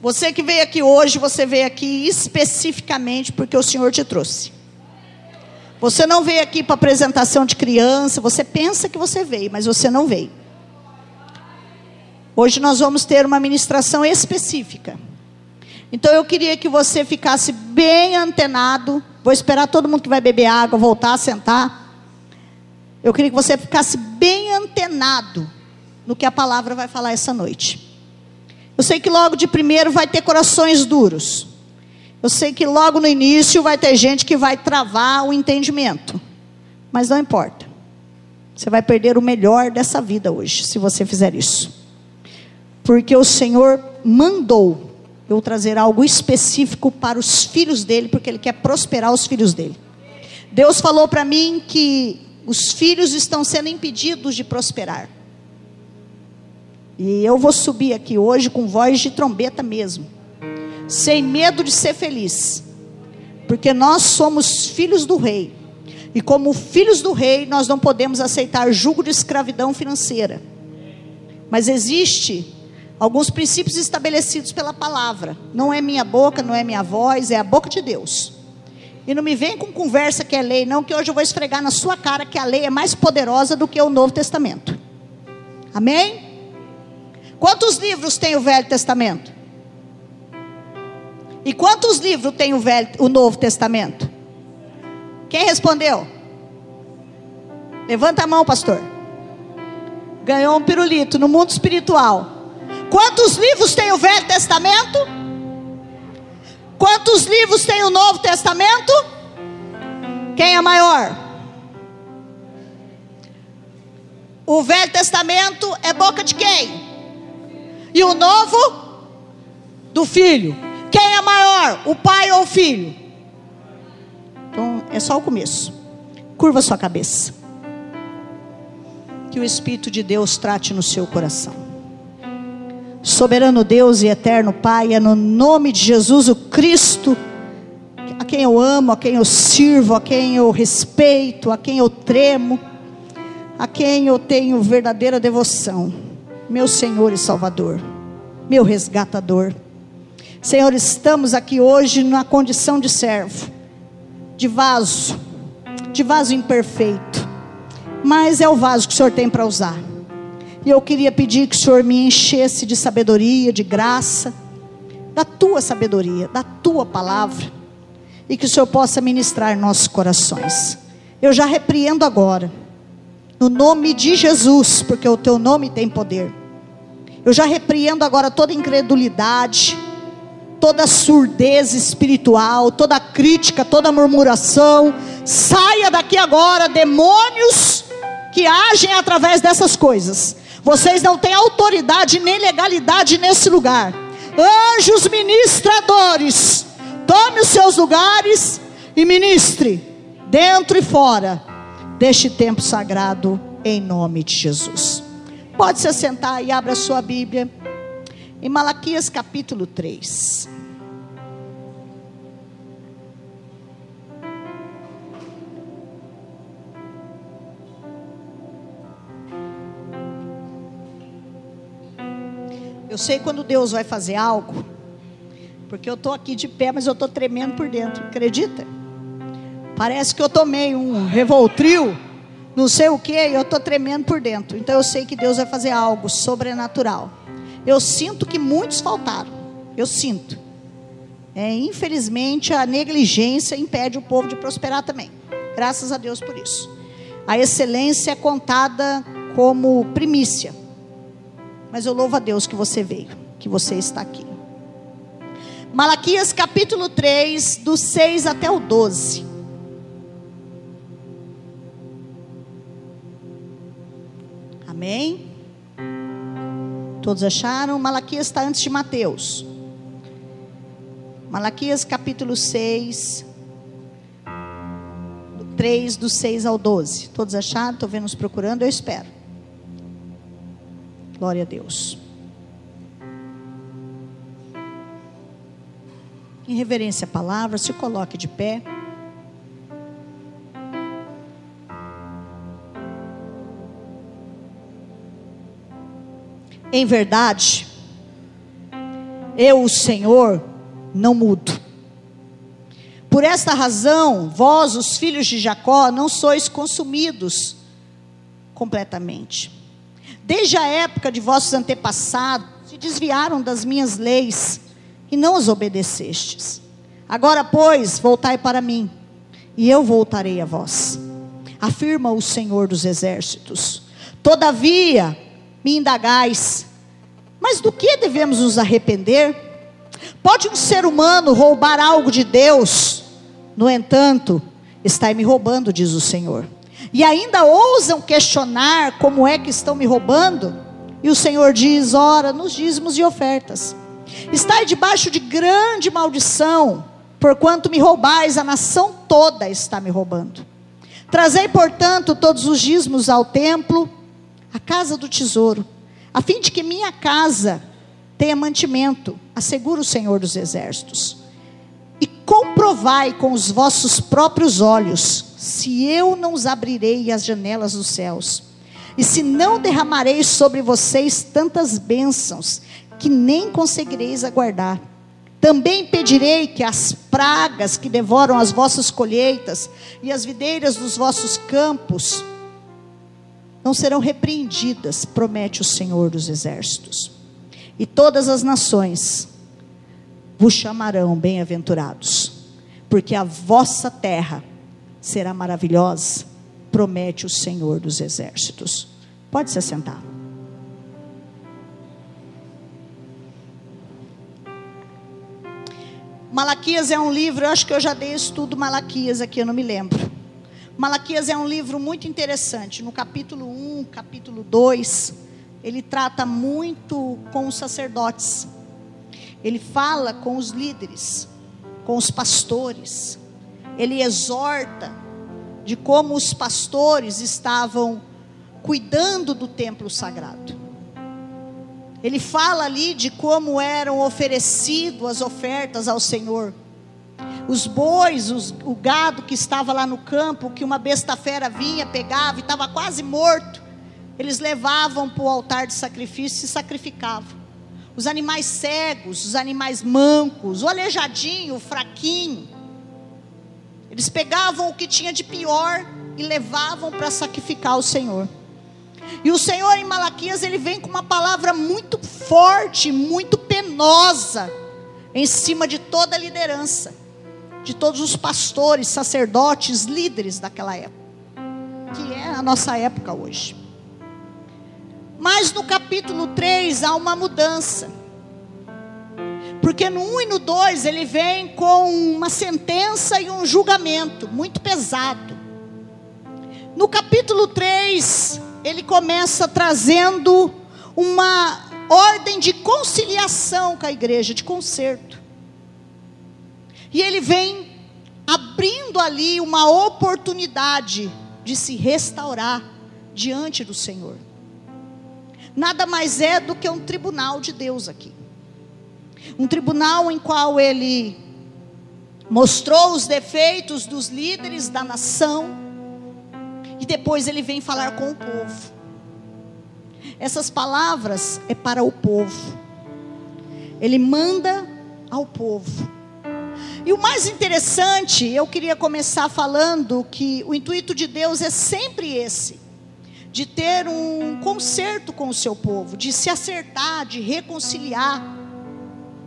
Você que veio aqui hoje, você veio aqui especificamente porque o Senhor te trouxe. Você não veio aqui para apresentação de criança, você pensa que você veio, mas você não veio. Hoje nós vamos ter uma ministração específica. Então eu queria que você ficasse bem antenado. Vou esperar todo mundo que vai beber água voltar a sentar. Eu queria que você ficasse bem antenado no que a palavra vai falar essa noite. Eu sei que logo de primeiro vai ter corações duros. Eu sei que logo no início vai ter gente que vai travar o entendimento. Mas não importa. Você vai perder o melhor dessa vida hoje, se você fizer isso. Porque o Senhor mandou eu trazer algo específico para os filhos dele, porque ele quer prosperar os filhos dele. Deus falou para mim que os filhos estão sendo impedidos de prosperar. E eu vou subir aqui hoje com voz de trombeta mesmo sem medo de ser feliz, porque nós somos filhos do rei. E como filhos do rei, nós não podemos aceitar julgo de escravidão financeira. Mas existe alguns princípios estabelecidos pela palavra. Não é minha boca, não é minha voz, é a boca de Deus. E não me vem com conversa que é lei, não, que hoje eu vou esfregar na sua cara que a lei é mais poderosa do que o Novo Testamento. Amém? Quantos livros tem o Velho Testamento? E quantos livros tem o, Velho, o Novo Testamento? Quem respondeu? Levanta a mão, pastor. Ganhou um pirulito no mundo espiritual. Quantos livros tem o Velho Testamento? Quantos livros tem o Novo Testamento? Quem é maior? O Velho Testamento é boca de quem? E o Novo? Do Filho. Quem é maior, o pai ou o filho? Então, é só o começo. Curva sua cabeça. Que o Espírito de Deus trate no seu coração. Soberano Deus e eterno Pai, é no nome de Jesus o Cristo, a quem eu amo, a quem eu sirvo, a quem eu respeito, a quem eu tremo, a quem eu tenho verdadeira devoção, meu Senhor e Salvador, meu resgatador. Senhor, estamos aqui hoje na condição de servo, de vaso, de vaso imperfeito, mas é o vaso que o Senhor tem para usar. E eu queria pedir que o Senhor me enchesse de sabedoria, de graça, da tua sabedoria, da tua palavra, e que o Senhor possa ministrar nossos corações. Eu já repreendo agora, no nome de Jesus, porque o teu nome tem poder. Eu já repreendo agora toda incredulidade, toda surdez espiritual, toda crítica, toda murmuração. Saia daqui agora, demônios que agem através dessas coisas. Vocês não têm autoridade nem legalidade nesse lugar. Anjos ministradores, tome os seus lugares e ministre, dentro e fora, deste tempo sagrado, em nome de Jesus. Pode se assentar e abra a sua Bíblia. Em Malaquias capítulo 3. Eu sei quando Deus vai fazer algo, porque eu estou aqui de pé, mas eu estou tremendo por dentro, acredita? Parece que eu tomei um revoltril, não sei o que, eu estou tremendo por dentro. Então eu sei que Deus vai fazer algo sobrenatural. Eu sinto que muitos faltaram. Eu sinto. É, infelizmente, a negligência impede o povo de prosperar também. Graças a Deus por isso. A excelência é contada como primícia. Mas eu louvo a Deus que você veio, que você está aqui. Malaquias capítulo 3, do 6 até o 12. Amém? Todos acharam? Malaquias está antes de Mateus. Malaquias capítulo 6, 3, do 6 ao 12. Todos acharam? Estou vendo nos procurando, eu espero. Glória a Deus. Em reverência à palavra, se coloque de pé. Em verdade, Eu, o Senhor, não mudo. Por esta razão, vós, os filhos de Jacó, não sois consumidos completamente. Desde a época de vossos antepassados, se desviaram das minhas leis e não as obedecestes. Agora, pois, voltai para mim, e eu voltarei a vós, afirma o Senhor dos exércitos. Todavia, me indagais, mas do que devemos nos arrepender? Pode um ser humano roubar algo de Deus? No entanto, está me roubando, diz o Senhor. E ainda ousam questionar como é que estão me roubando? E o Senhor diz: ora, nos dízimos e ofertas. Estai debaixo de grande maldição, porquanto me roubais, a nação toda está me roubando. Trazei, portanto, todos os dízimos ao templo, à casa do tesouro, a fim de que minha casa tenha mantimento, assegura o Senhor dos exércitos. E comprovai com os vossos próprios olhos, se eu não os abrirei as janelas dos céus, e se não derramarei sobre vocês tantas bênçãos, que nem conseguireis aguardar. Também pedirei que as pragas que devoram as vossas colheitas e as videiras dos vossos campos não serão repreendidas, promete o Senhor dos exércitos. E todas as nações vos chamarão bem-aventurados, porque a vossa terra será maravilhosa, promete o Senhor dos exércitos. Pode se assentar. Malaquias é um livro, eu acho que eu já dei estudo Malaquias aqui, eu não me lembro. Malaquias é um livro muito interessante. No capítulo 1, capítulo 2, ele trata muito com os sacerdotes. Ele fala com os líderes, com os pastores. Ele exorta de como os pastores estavam cuidando do templo sagrado. Ele fala ali de como eram oferecidas as ofertas ao Senhor. Os bois, os, o gado que estava lá no campo, que uma besta fera vinha, pegava e estava quase morto, eles levavam para o altar de sacrifício e sacrificavam. Os animais cegos, os animais mancos, o aleijadinho, o fraquinho. Eles pegavam o que tinha de pior e levavam para sacrificar ao Senhor. E o Senhor em Malaquias, ele vem com uma palavra muito forte, muito penosa, em cima de toda a liderança, de todos os pastores, sacerdotes, líderes daquela época, que é a nossa época hoje. Mas no capítulo 3 há uma mudança. Porque no 1 e no 2 ele vem com uma sentença e um julgamento muito pesado. No capítulo 3, ele começa trazendo uma ordem de conciliação com a igreja, de conserto. E ele vem abrindo ali uma oportunidade de se restaurar diante do Senhor. Nada mais é do que um tribunal de Deus aqui. Um tribunal em qual ele mostrou os defeitos dos líderes da nação e depois ele vem falar com o povo. Essas palavras é para o povo. Ele manda ao povo. E o mais interessante, eu queria começar falando que o intuito de Deus é sempre esse: de ter um conserto com o seu povo, de se acertar, de reconciliar.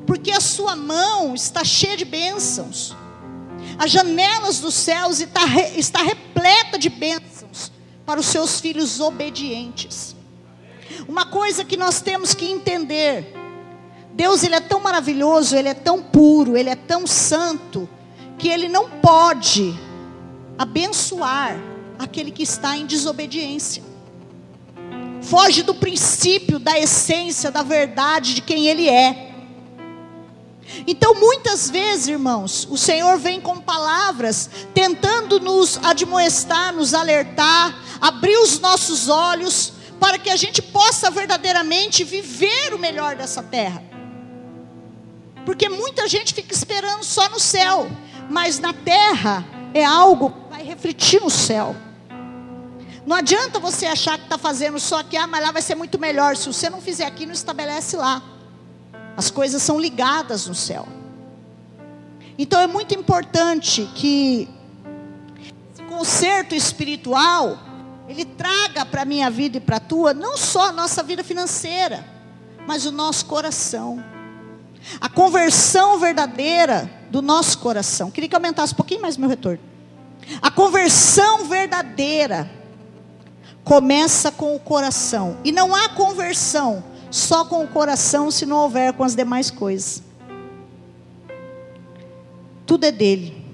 Porque a sua mão está cheia de bênçãos. As janelas dos céus está, está repleta de bênçãos para os seus filhos obedientes. Uma coisa que nós temos que entender: Deus ele é tão maravilhoso, ele é tão puro, ele é tão santo, que ele não pode abençoar aquele que está em desobediência. Foge do princípio, da essência, da verdade de quem ele é. Então, muitas vezes, irmãos, o Senhor vem com palavras tentando nos admoestar, nos alertar, abrir os nossos olhos para que a gente possa verdadeiramente viver o melhor dessa terra. Porque muita gente fica esperando só no céu, mas na terra é algo que vai refletir no céu. Não adianta você achar que está fazendo só aqui, ah, mas lá vai ser muito melhor. Se você não fizer aqui, não estabelece lá. As coisas são ligadas no céu. Então é muito importante que esse conserto espiritual ele traga para a minha vida e para a tua não só a nossa vida financeira, mas o nosso coração. A conversão verdadeira do nosso coração. Queria que aumentasse um pouquinho mais meu retorno. A conversão verdadeira começa com o coração. E não há conversão só com o coração se não houver com as demais coisas. Tudo é dele.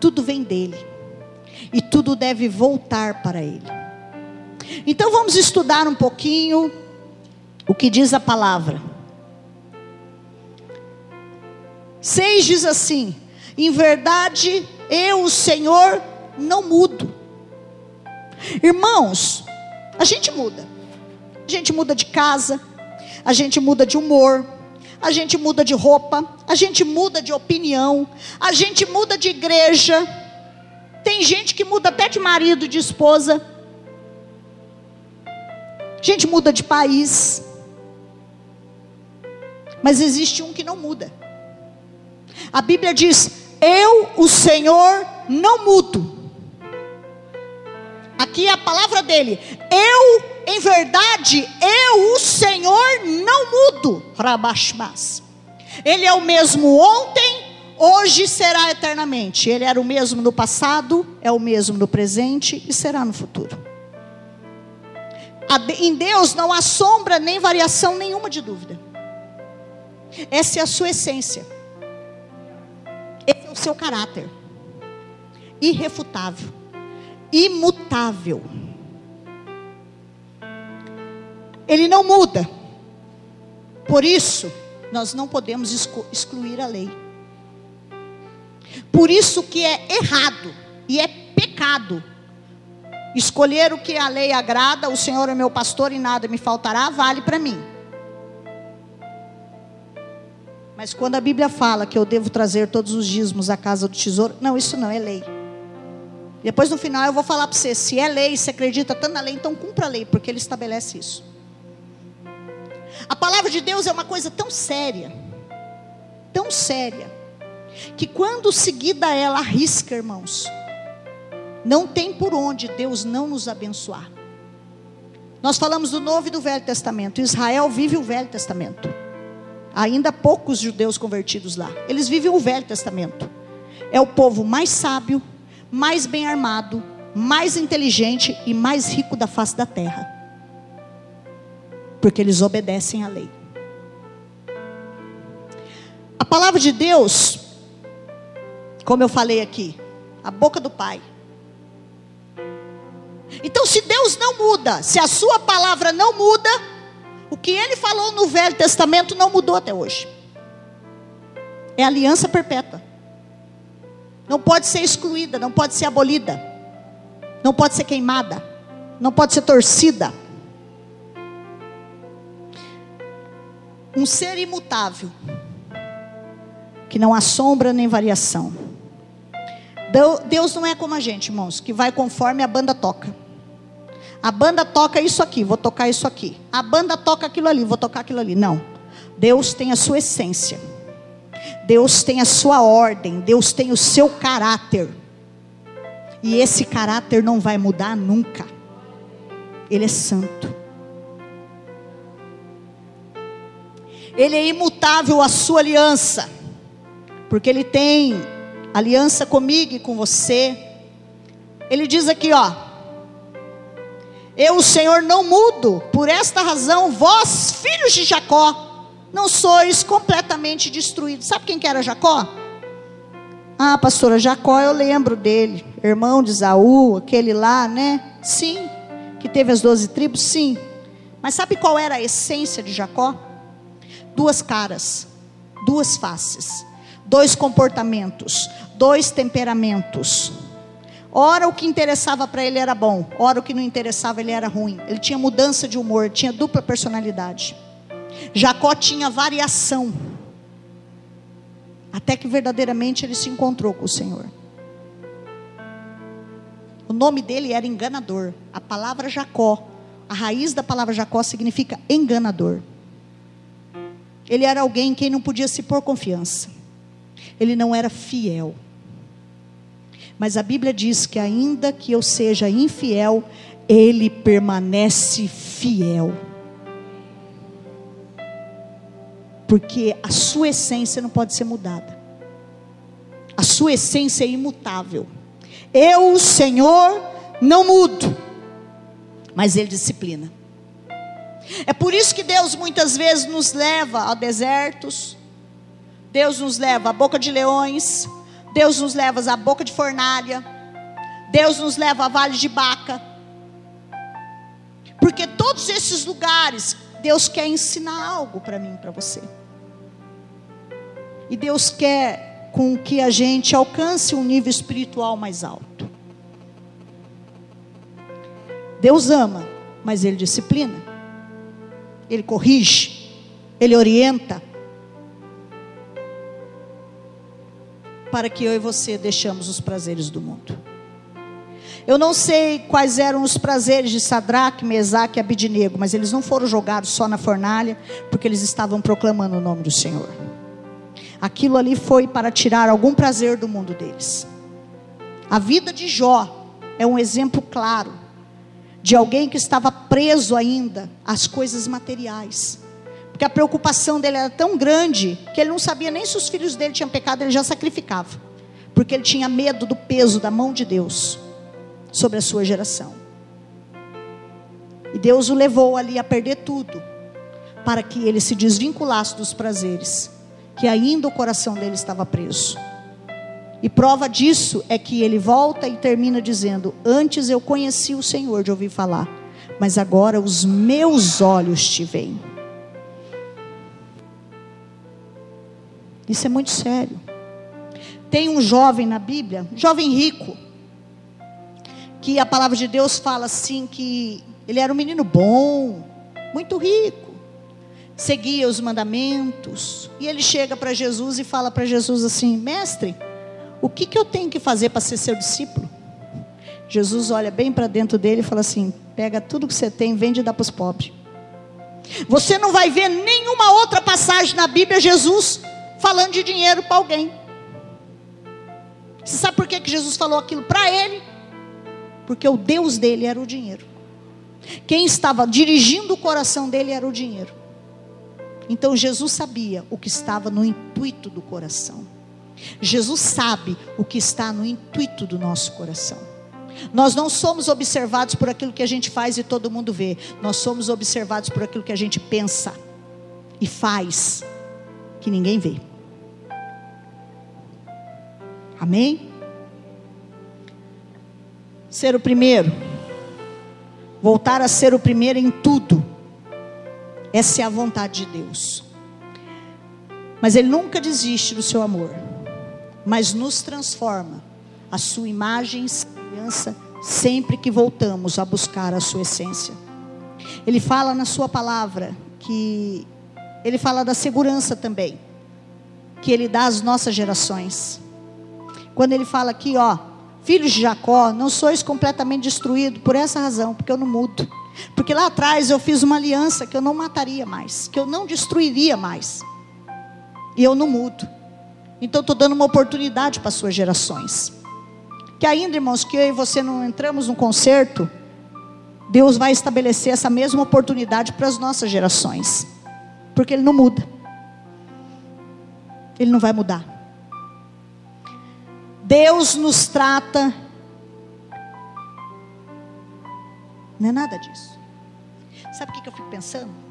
Tudo vem dele. E tudo deve voltar para ele. Então vamos estudar um pouquinho o que diz a palavra. 6 diz assim: Em verdade, eu, o Senhor, não mudo. Irmãos, a gente muda. A gente muda de casa, a gente muda de humor, a gente muda de roupa, a gente muda de opinião, a gente muda de igreja. Tem gente que muda até de marido, de esposa. A gente muda de país. Mas existe um que não muda. A Bíblia diz: Eu, o Senhor, não mudo. Aqui é a palavra dele. Eu, em verdade, eu, o Senhor, não mudo. Rabashmas. Ele é o mesmo ontem, hoje será eternamente. Ele era o mesmo no passado, é o mesmo no presente e será no futuro. Em Deus não há sombra nem variação nenhuma de dúvida. Essa é a sua essência. O seu caráter. Irrefutável. Imutável. Ele não muda. Por isso, nós não podemos excluir a lei. Por isso que é errado e é pecado escolher o que a lei agrada, o Senhor é meu pastor e nada me faltará, vale para mim. Mas quando a Bíblia fala que eu devo trazer todos os dízimos à casa do tesouro, não, isso não é lei. Depois no final eu vou falar para você, se é lei, se acredita tanto na lei, então cumpra a lei, porque ele estabelece isso. A palavra de Deus é uma coisa tão séria, tão séria, que quando seguida ela arrisca, irmãos, não tem por onde Deus não nos abençoar. Nós falamos do Novo e do Velho Testamento. Israel vive o Velho Testamento. Ainda poucos judeus convertidos lá. Eles vivem o Velho Testamento. É o povo mais sábio, mais bem armado, mais inteligente e mais rico da face da terra. Porque eles obedecem à lei. A palavra de Deus, como eu falei aqui, a boca do Pai. Então, se Deus não muda, se a Sua palavra não muda, o que ele falou no Velho Testamento não mudou até hoje. É aliança perpétua. Não pode ser excluída, não pode ser abolida. Não pode ser queimada. Não pode ser torcida. Um ser imutável. Que não há sombra nem variação. Deus não é como a gente, irmãos, que vai conforme a banda toca. A banda toca isso aqui, vou tocar isso aqui. A banda toca aquilo ali, vou tocar aquilo ali. Não. Deus tem a sua essência. Deus tem a sua ordem. Deus tem o seu caráter. E esse caráter não vai mudar nunca. Ele é santo. Ele é imutável a sua aliança. Porque ele tem aliança comigo e com você. Ele diz aqui, ó: eu, o Senhor, não mudo. Por esta razão, vós, filhos de Jacó, não sois completamente destruídos. Sabe quem que era Jacó? Ah, pastora, Jacó eu lembro dele. Irmão de Isaú, aquele lá, né? Sim. Que teve as doze tribos? Sim. Mas sabe qual era a essência de Jacó? Duas caras, duas faces, dois comportamentos, dois temperamentos. Ora o que interessava para ele era bom, ora o que não interessava ele era ruim. Ele tinha mudança de humor, tinha dupla personalidade. Jacó tinha variação. Até que verdadeiramente ele se encontrou com o Senhor. O nome dele era enganador. A palavra Jacó, a raiz da palavra Jacó significa enganador. Ele era alguém em quem não podia se pôr confiança. Ele não era fiel. Mas a Bíblia diz que ainda que eu seja infiel, ele permanece fiel. Porque a sua essência não pode ser mudada. A sua essência é imutável. Eu, Senhor, não mudo, mas Ele disciplina. É por isso que Deus muitas vezes nos leva a desertos, Deus nos leva à boca de leões, Deus nos leva à boca de fornalha, Deus nos leva a vale de Baca. Porque todos esses lugares, Deus quer ensinar algo para mim, para você. E Deus quer com que a gente alcance um nível espiritual mais alto. Deus ama, mas Ele disciplina. Ele corrige, Ele orienta. Para que eu e você deixamos os prazeres do mundo. Eu não sei quais eram os prazeres de Sadraque, Mesaque e Abidinego, mas eles não foram jogados só na fornalha, porque eles estavam proclamando o nome do Senhor. Aquilo ali foi para tirar algum prazer do mundo deles. A vida de Jó é um exemplo claro de alguém que estava preso ainda às coisas materiais. Porque a preocupação dele era tão grande que ele não sabia nem se os filhos dele tinham pecado, ele já sacrificava. Porque ele tinha medo do peso da mão de Deus sobre a sua geração. E Deus o levou ali a perder tudo, para que ele se desvinculasse dos prazeres, que ainda o coração dele estava preso. E prova disso é que ele volta e termina dizendo: Antes eu conheci o Senhor de ouvir falar, mas agora os meus olhos te veem. Isso é muito sério. Tem um jovem na Bíblia, jovem rico, que a palavra de Deus fala assim que ele era um menino bom, muito rico, seguia os mandamentos, e ele chega para Jesus e fala para Jesus assim: Mestre, o que, que eu tenho que fazer para ser seu discípulo? Jesus olha bem para dentro dele e fala assim: pega tudo que você tem, vende e dá para os pobres. Você não vai ver nenhuma outra passagem na Bíblia Jesus falando de dinheiro para alguém. Você sabe por que, que Jesus falou aquilo para ele? Porque o Deus dele era o dinheiro. Quem estava dirigindo o coração dele era o dinheiro. Então Jesus sabia o que estava no intuito do coração. Jesus sabe o que está no intuito do nosso coração. Nós não somos observados por aquilo que a gente faz e todo mundo vê. Nós somos observados por aquilo que a gente pensa e faz que ninguém vê. Amém? Ser o primeiro. Voltar a ser o primeiro em tudo. Essa é a vontade de Deus. Mas Ele nunca desiste do seu amor mas nos transforma a sua imagem e semelhança sempre que voltamos a buscar a sua essência. Ele fala na sua palavra que ele fala da segurança também, que ele dá às nossas gerações. Quando ele fala aqui, ó, filhos de Jacó, não sois completamente destruídos por essa razão, porque eu não mudo. Porque lá atrás eu fiz uma aliança que eu não mataria mais, que eu não destruiria mais. E eu não mudo. Então estou dando uma oportunidade para as suas gerações. Que ainda, irmãos, que eu e você não entramos num concerto, Deus vai estabelecer essa mesma oportunidade para as nossas gerações. Porque Ele não muda. Ele não vai mudar. Deus nos trata. Não é nada disso. Sabe o que eu fico pensando?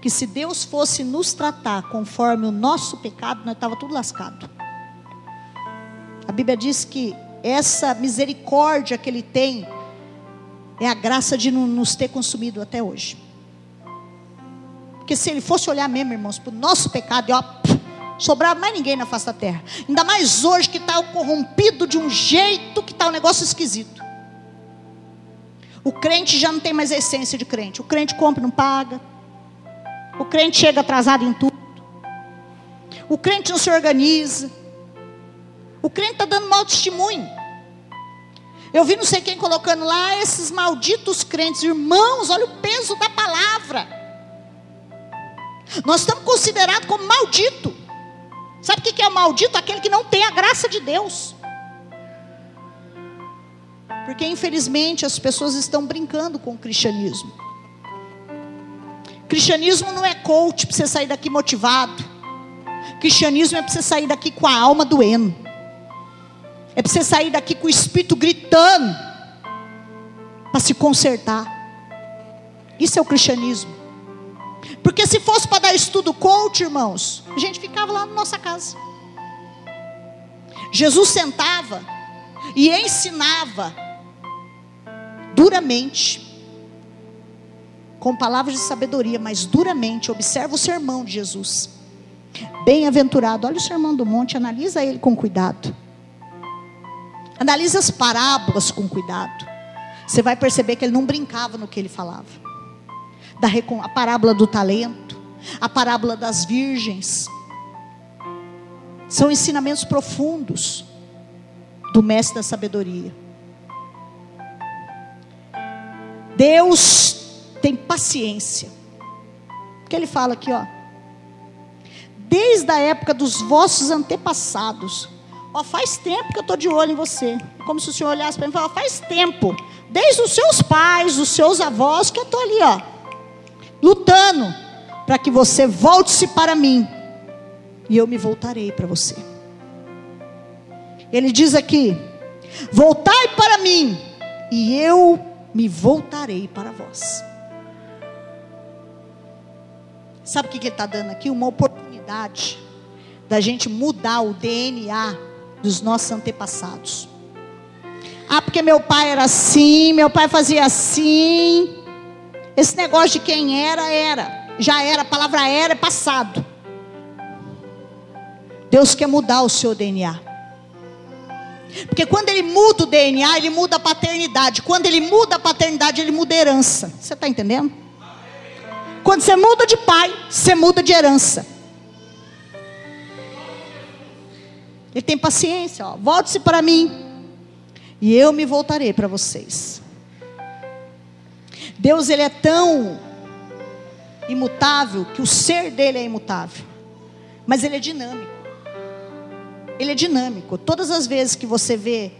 que se Deus fosse nos tratar conforme o nosso pecado, nós estava tudo lascado. A Bíblia diz que essa misericórdia que Ele tem é a graça de não nos ter consumido até hoje. Porque se Ele fosse olhar mesmo, irmãos, para o nosso pecado, e ó, sobrava mais ninguém na face da terra. Ainda mais hoje que está corrompido de um jeito que está um negócio esquisito. O crente já não tem mais a essência de crente. O crente compra e não paga. O crente chega atrasado em tudo. O crente não se organiza. O crente está dando mau testemunho. Eu vi não sei quem colocando lá esses malditos crentes, irmãos, olha o peso da palavra. Nós estamos considerados como maldito. Sabe o que é maldito? Aquele que não tem a graça de Deus. Porque infelizmente as pessoas estão brincando com o cristianismo. Cristianismo não é coach para você sair daqui motivado. Cristianismo é para você sair daqui com a alma doendo. É para você sair daqui com o espírito gritando para se consertar. Isso é o cristianismo. Porque se fosse para dar estudo coach, irmãos, a gente ficava lá na nossa casa. Jesus sentava e ensinava duramente, com palavras de sabedoria, mas duramente. Observa o sermão de Jesus. Bem-aventurado, olha o sermão do monte, analisa ele com cuidado. Analisa as parábolas com cuidado. Você vai perceber que ele não brincava no que ele falava. Da, a parábola do talento, a parábola das virgens. São ensinamentos profundos do mestre da sabedoria. Deus tem paciência. Porque ele fala aqui, ó. Desde a época dos vossos antepassados. Ó, faz tempo que eu estou de olho em você. Como se o Senhor olhasse para mim e falasse, faz tempo. Desde os seus pais, os seus avós, que eu estou ali, ó. Lutando para que você volte-se para mim. E eu me voltarei para você. Ele diz aqui: Voltai para mim, e eu me voltarei para vós. Sabe o que ele está dando aqui? Uma oportunidade da gente mudar o DNA dos nossos antepassados. Ah, porque meu pai era assim, meu pai fazia assim. Esse negócio de quem era, era. Já era, a palavra era é passado. Deus quer mudar o seu DNA. Porque quando ele muda o DNA, ele muda a paternidade. Quando ele muda a paternidade, ele muda a herança. Você está entendendo? Quando você muda de pai, você muda de herança. Ele tem paciência, ó. Volte-se para mim, e eu me voltarei para vocês. Deus ele é tão imutável que o ser dele é imutável, mas ele é dinâmico ele é dinâmico. Todas as vezes que você vê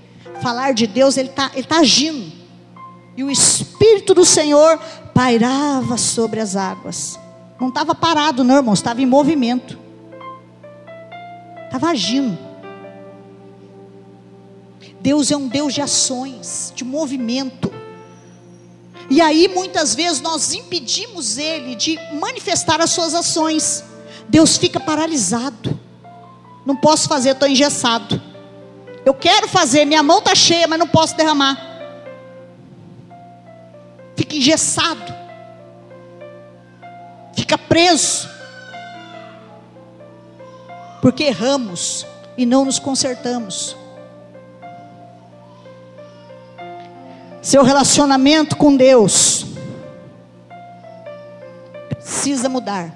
falar de Deus, ele está ele tá agindo. E o Espírito do Senhor pairava sobre as águas. Não estava parado, não, irmãos, estava em movimento. Estava agindo. Deus é um Deus de ações, de movimento. E aí, muitas vezes, nós impedimos Ele de manifestar as suas ações. Deus fica paralisado. Não posso fazer, estou engessado. Eu quero fazer, minha mão está cheia, mas não posso derramar. Fica engessado. Fica preso. Porque erramos e não nos consertamos. Seu relacionamento com Deus precisa mudar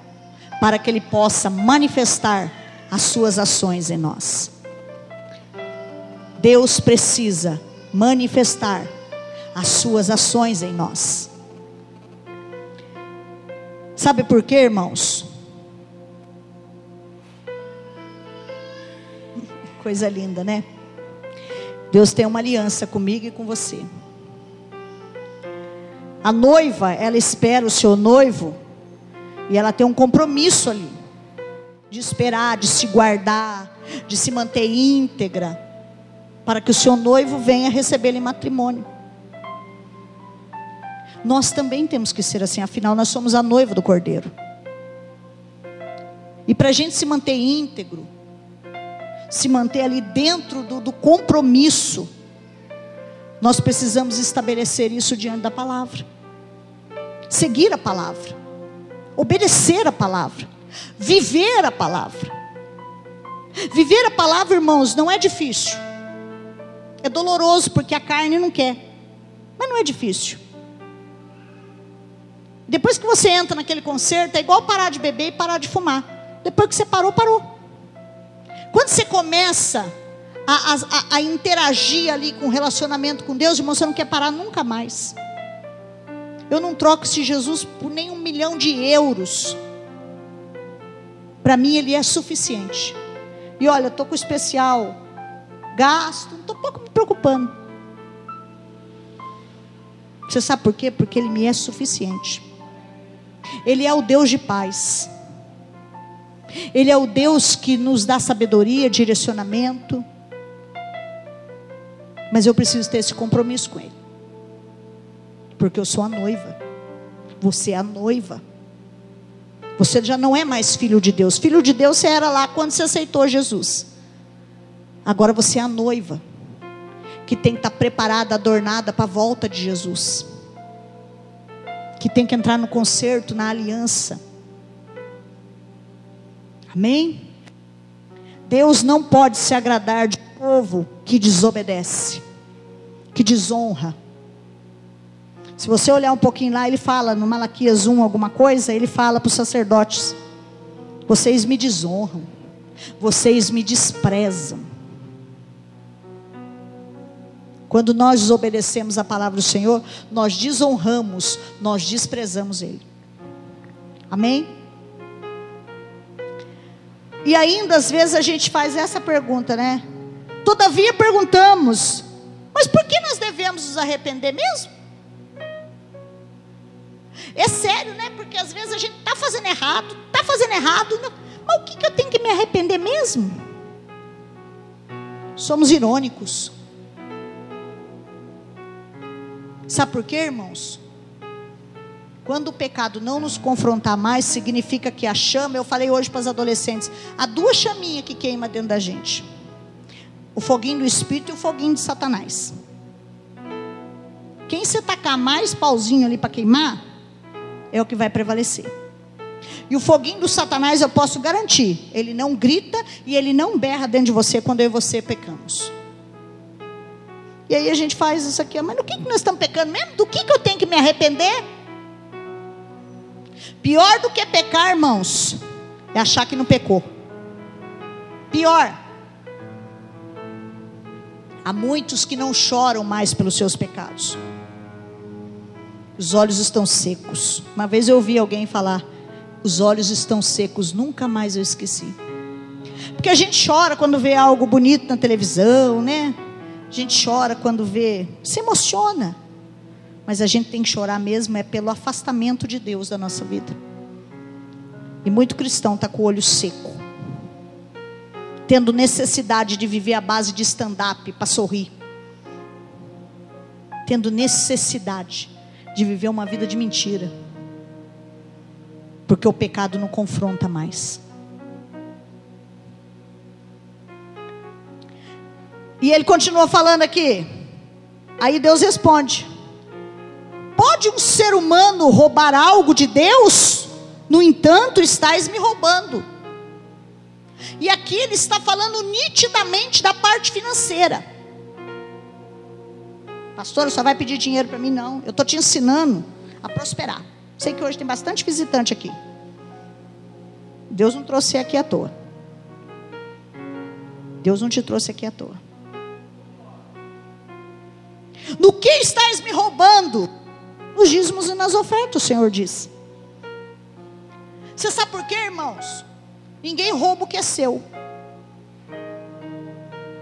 para que Ele possa manifestar as suas ações em nós. Deus precisa manifestar as suas ações em nós. Sabe por quê, irmãos? Coisa linda, né? Deus tem uma aliança comigo e com você. A noiva, ela espera o seu noivo e ela tem um compromisso ali de esperar, de se guardar, de se manter íntegra, para que o seu noivo venha recebê-lo em matrimônio. Nós também temos que ser assim, afinal, nós somos a noiva do cordeiro. E para a gente se manter íntegro, se manter ali dentro do, do compromisso, nós precisamos estabelecer isso diante da palavra, seguir a palavra, obedecer a palavra. Viver a palavra. Viver a palavra, irmãos, não é difícil. É doloroso porque a carne não quer. Mas não é difícil. Depois que você entra naquele concerto, é igual parar de beber e parar de fumar. Depois que você parou, parou. Quando você começa a, a, a interagir ali com o relacionamento com Deus, irmão, você não quer parar nunca mais. Eu não troco esse Jesus por nem um milhão de euros. Para mim ele é suficiente. E olha, estou com especial gasto, não estou pouco me preocupando. Você sabe por quê? Porque ele me é suficiente. Ele é o Deus de paz. Ele é o Deus que nos dá sabedoria, direcionamento. Mas eu preciso ter esse compromisso com Ele. Porque eu sou a noiva. Você é a noiva. Você já não é mais filho de Deus. Filho de Deus você era lá quando você aceitou Jesus. Agora você é a noiva. Que tem que estar preparada, adornada para a volta de Jesus. Que tem que entrar no concerto, na aliança. Amém? Deus não pode se agradar de um povo que desobedece, que desonra. Se você olhar um pouquinho lá, ele fala no Malaquias 1 alguma coisa, ele fala para os sacerdotes: Vocês me desonram, vocês me desprezam. Quando nós desobedecemos a palavra do Senhor, nós desonramos, nós desprezamos Ele. Amém? E ainda às vezes a gente faz essa pergunta, né? Todavia perguntamos: mas por que nós devemos nos arrepender mesmo? É sério, né? Porque às vezes a gente está fazendo errado, está fazendo errado, não. mas o que, que eu tenho que me arrepender mesmo? Somos irônicos. Sabe por quê, irmãos? Quando o pecado não nos confrontar mais, significa que a chama, eu falei hoje para os adolescentes, há duas chaminhas que queima dentro da gente. O foguinho do Espírito e o foguinho de Satanás. Quem você tacar mais pauzinho ali para queimar, é o que vai prevalecer. E o foguinho do Satanás eu posso garantir, ele não grita e ele não berra dentro de você quando eu e você pecamos. E aí a gente faz isso aqui, mas no que, que nós estamos pecando mesmo? Do que, que eu tenho que me arrepender? Pior do que pecar, irmãos, é achar que não pecou. Pior. Há muitos que não choram mais pelos seus pecados. Os olhos estão secos. Uma vez eu ouvi alguém falar: os olhos estão secos, nunca mais eu esqueci. Porque a gente chora quando vê algo bonito na televisão, né? A gente chora quando vê, se emociona. Mas a gente tem que chorar mesmo é pelo afastamento de Deus da nossa vida. E muito cristão está com o olho seco. Tendo necessidade de viver a base de stand-up para sorrir. Tendo necessidade de viver uma vida de mentira. Porque o pecado não confronta mais. E ele continua falando aqui. Aí Deus responde: Pode um ser humano roubar algo de Deus? No entanto, estáis me roubando. E aqui ele está falando nitidamente da parte financeira. Pastor, só vai pedir dinheiro para mim? Não. Eu estou te ensinando a prosperar. Sei que hoje tem bastante visitante aqui. Deus não trouxe aqui à toa. Deus não te trouxe aqui à toa. No que estás me roubando? Nos dízimos e nas ofertas, o Senhor diz. Você sabe por quê, irmãos? Ninguém rouba o que é seu.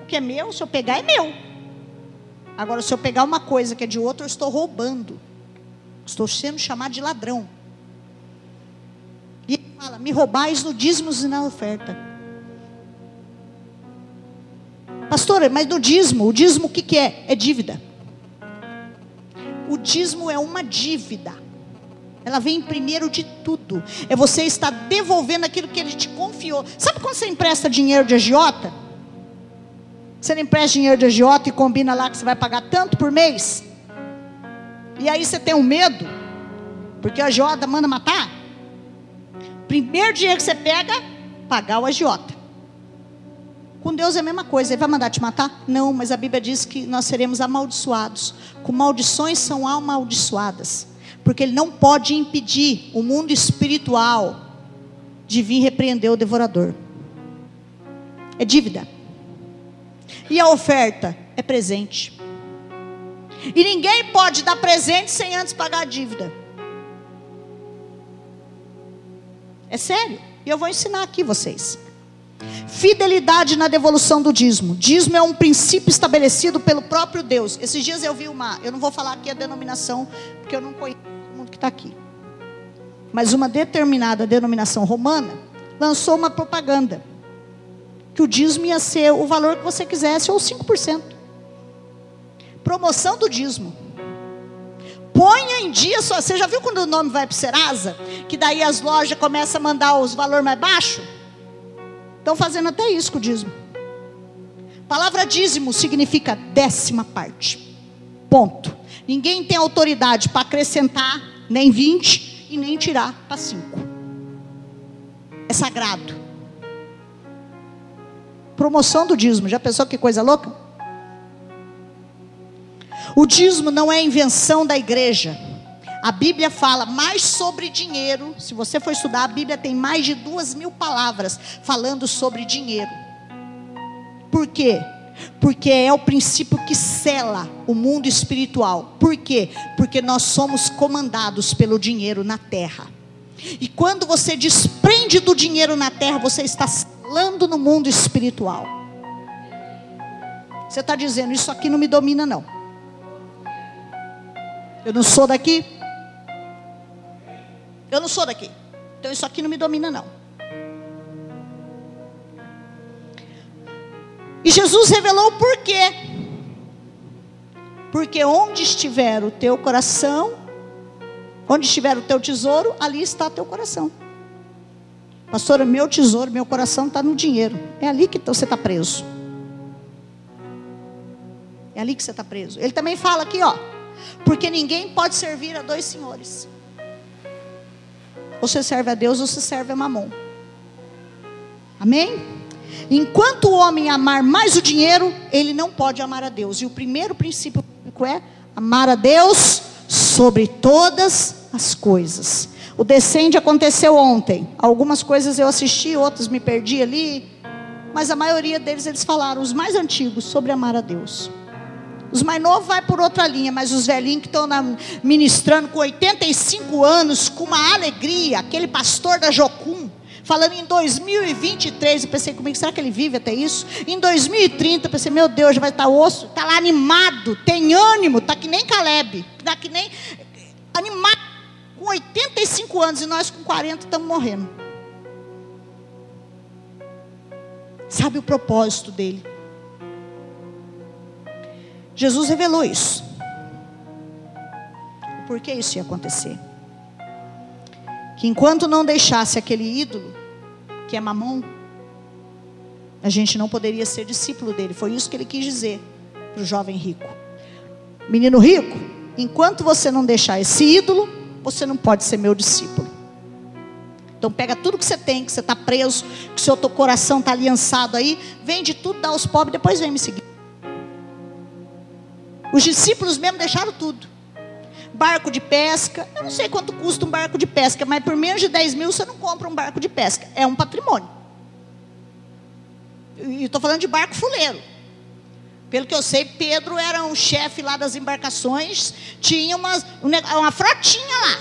O que é meu, se eu pegar, é meu. Agora, se eu pegar uma coisa que é de outro, eu estou roubando. Estou sendo chamado de ladrão. E ele fala: me roubais no dízimos e na oferta. Pastora, mas no dízimo, o dízimo o que, que é? É dívida. O dízimo é uma dívida. Ela vem primeiro de tudo. É você estar devolvendo aquilo que ele te confiou. Sabe quando você empresta dinheiro de agiota? Você não empresta dinheiro de agiota e combina lá que você vai pagar tanto por mês? E aí você tem um medo, porque a agiota manda matar. Primeiro dinheiro que você pega, pagar o agiota. Com Deus é a mesma coisa, Ele vai mandar te matar? Não, mas a Bíblia diz que nós seremos amaldiçoados. Com maldições são amaldiçoadas. Porque Ele não pode impedir o mundo espiritual de vir repreender o devorador. É dívida. E a oferta é presente. E ninguém pode dar presente sem antes pagar a dívida. É sério. E eu vou ensinar aqui vocês. Fidelidade na devolução do dízimo. Dízimo é um princípio estabelecido pelo próprio Deus. Esses dias eu vi uma, eu não vou falar aqui a denominação, porque eu não conheço todo mundo que está aqui. Mas uma determinada denominação romana lançou uma propaganda que o dízimo ia ser o valor que você quisesse, ou 5%. Promoção do dízimo. Ponha em dia só. Você já viu quando o nome vai para o Serasa? Que daí as lojas começam a mandar os valores mais baixos? Estão fazendo até isso com o dízimo. palavra dízimo significa décima parte. Ponto. Ninguém tem autoridade para acrescentar nem 20 e nem tirar para 5. É sagrado. Promoção do dízimo. Já pensou que coisa louca? O dízimo não é invenção da igreja. A Bíblia fala mais sobre dinheiro. Se você for estudar, a Bíblia tem mais de duas mil palavras falando sobre dinheiro. Por quê? Porque é o princípio que cela o mundo espiritual. Por quê? Porque nós somos comandados pelo dinheiro na terra. E quando você desprende do dinheiro na terra, você está selando no mundo espiritual. Você está dizendo, isso aqui não me domina, não. Eu não sou daqui, eu não sou daqui. Então isso aqui não me domina, não. E Jesus revelou o porquê. Porque onde estiver o teu coração, onde estiver o teu tesouro, ali está teu coração. Pastora, meu tesouro, meu coração está no dinheiro. É ali que você está preso. É ali que você está preso. Ele também fala aqui, ó. Porque ninguém pode servir a dois senhores. Ou você serve a Deus ou você serve a mamon. Amém? Enquanto o homem amar mais o dinheiro, ele não pode amar a Deus. E o primeiro princípio é amar a Deus sobre todas as coisas. O descende aconteceu ontem. Algumas coisas eu assisti, outras me perdi ali. Mas a maioria deles eles falaram, os mais antigos, sobre amar a Deus. Os mais novos vai por outra linha, mas os velhinhos que estão ministrando com 85 anos, com uma alegria, aquele pastor da Jocum, falando em 2023, eu pensei comigo, será que ele vive até isso? Em 2030, eu pensei, meu Deus, já vai estar osso, está lá animado, tem ânimo, está que nem Caleb, está que nem animado, com 85 anos e nós com 40 estamos morrendo. Sabe o propósito dele? Jesus revelou isso. Por que isso ia acontecer? Que enquanto não deixasse aquele ídolo, que é mamão, a gente não poderia ser discípulo dele. Foi isso que ele quis dizer para o jovem rico. Menino rico, enquanto você não deixar esse ídolo, você não pode ser meu discípulo. Então pega tudo que você tem, que você está preso, que seu coração está aliançado aí, vende tudo, dá aos pobres, depois vem me seguir. Os discípulos mesmo deixaram tudo. Barco de pesca, eu não sei quanto custa um barco de pesca, mas por menos de 10 mil você não compra um barco de pesca. É um patrimônio. E estou falando de barco fuleiro. Pelo que eu sei, Pedro era um chefe lá das embarcações, tinha uma, uma frotinha lá.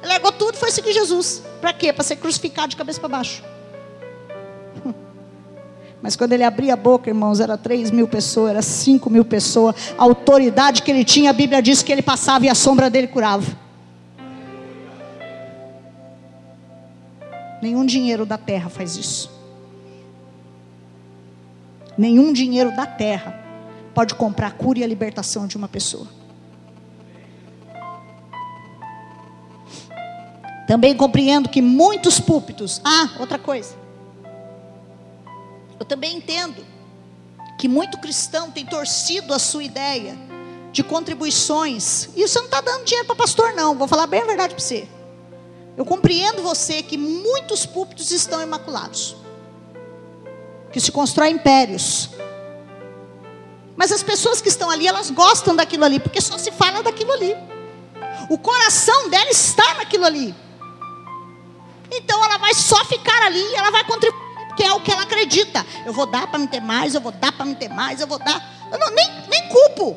Ele largou tudo e foi seguir Jesus. Para quê? Para ser crucificado de cabeça para baixo. Mas quando ele abria a boca, irmãos, era 3 mil pessoas, era 5 mil pessoas. A autoridade que ele tinha, a Bíblia diz que ele passava e a sombra dele curava. Nenhum dinheiro da terra faz isso. Nenhum dinheiro da terra pode comprar a cura e a libertação de uma pessoa. Também compreendo que muitos púlpitos. Ah, outra coisa. Eu também entendo que muito cristão tem torcido a sua ideia de contribuições. E você não está dando dinheiro para pastor, não. Vou falar bem a verdade para você. Eu compreendo você que muitos púlpitos estão imaculados. Que se constroem impérios. Mas as pessoas que estão ali, elas gostam daquilo ali, porque só se fala daquilo ali. O coração dela está naquilo ali. Então ela vai só ficar ali, ela vai contribuir que é o que ela acredita. Eu vou dar para me ter mais, eu vou dar para me ter mais, eu vou dar. Eu não, nem, nem culpo.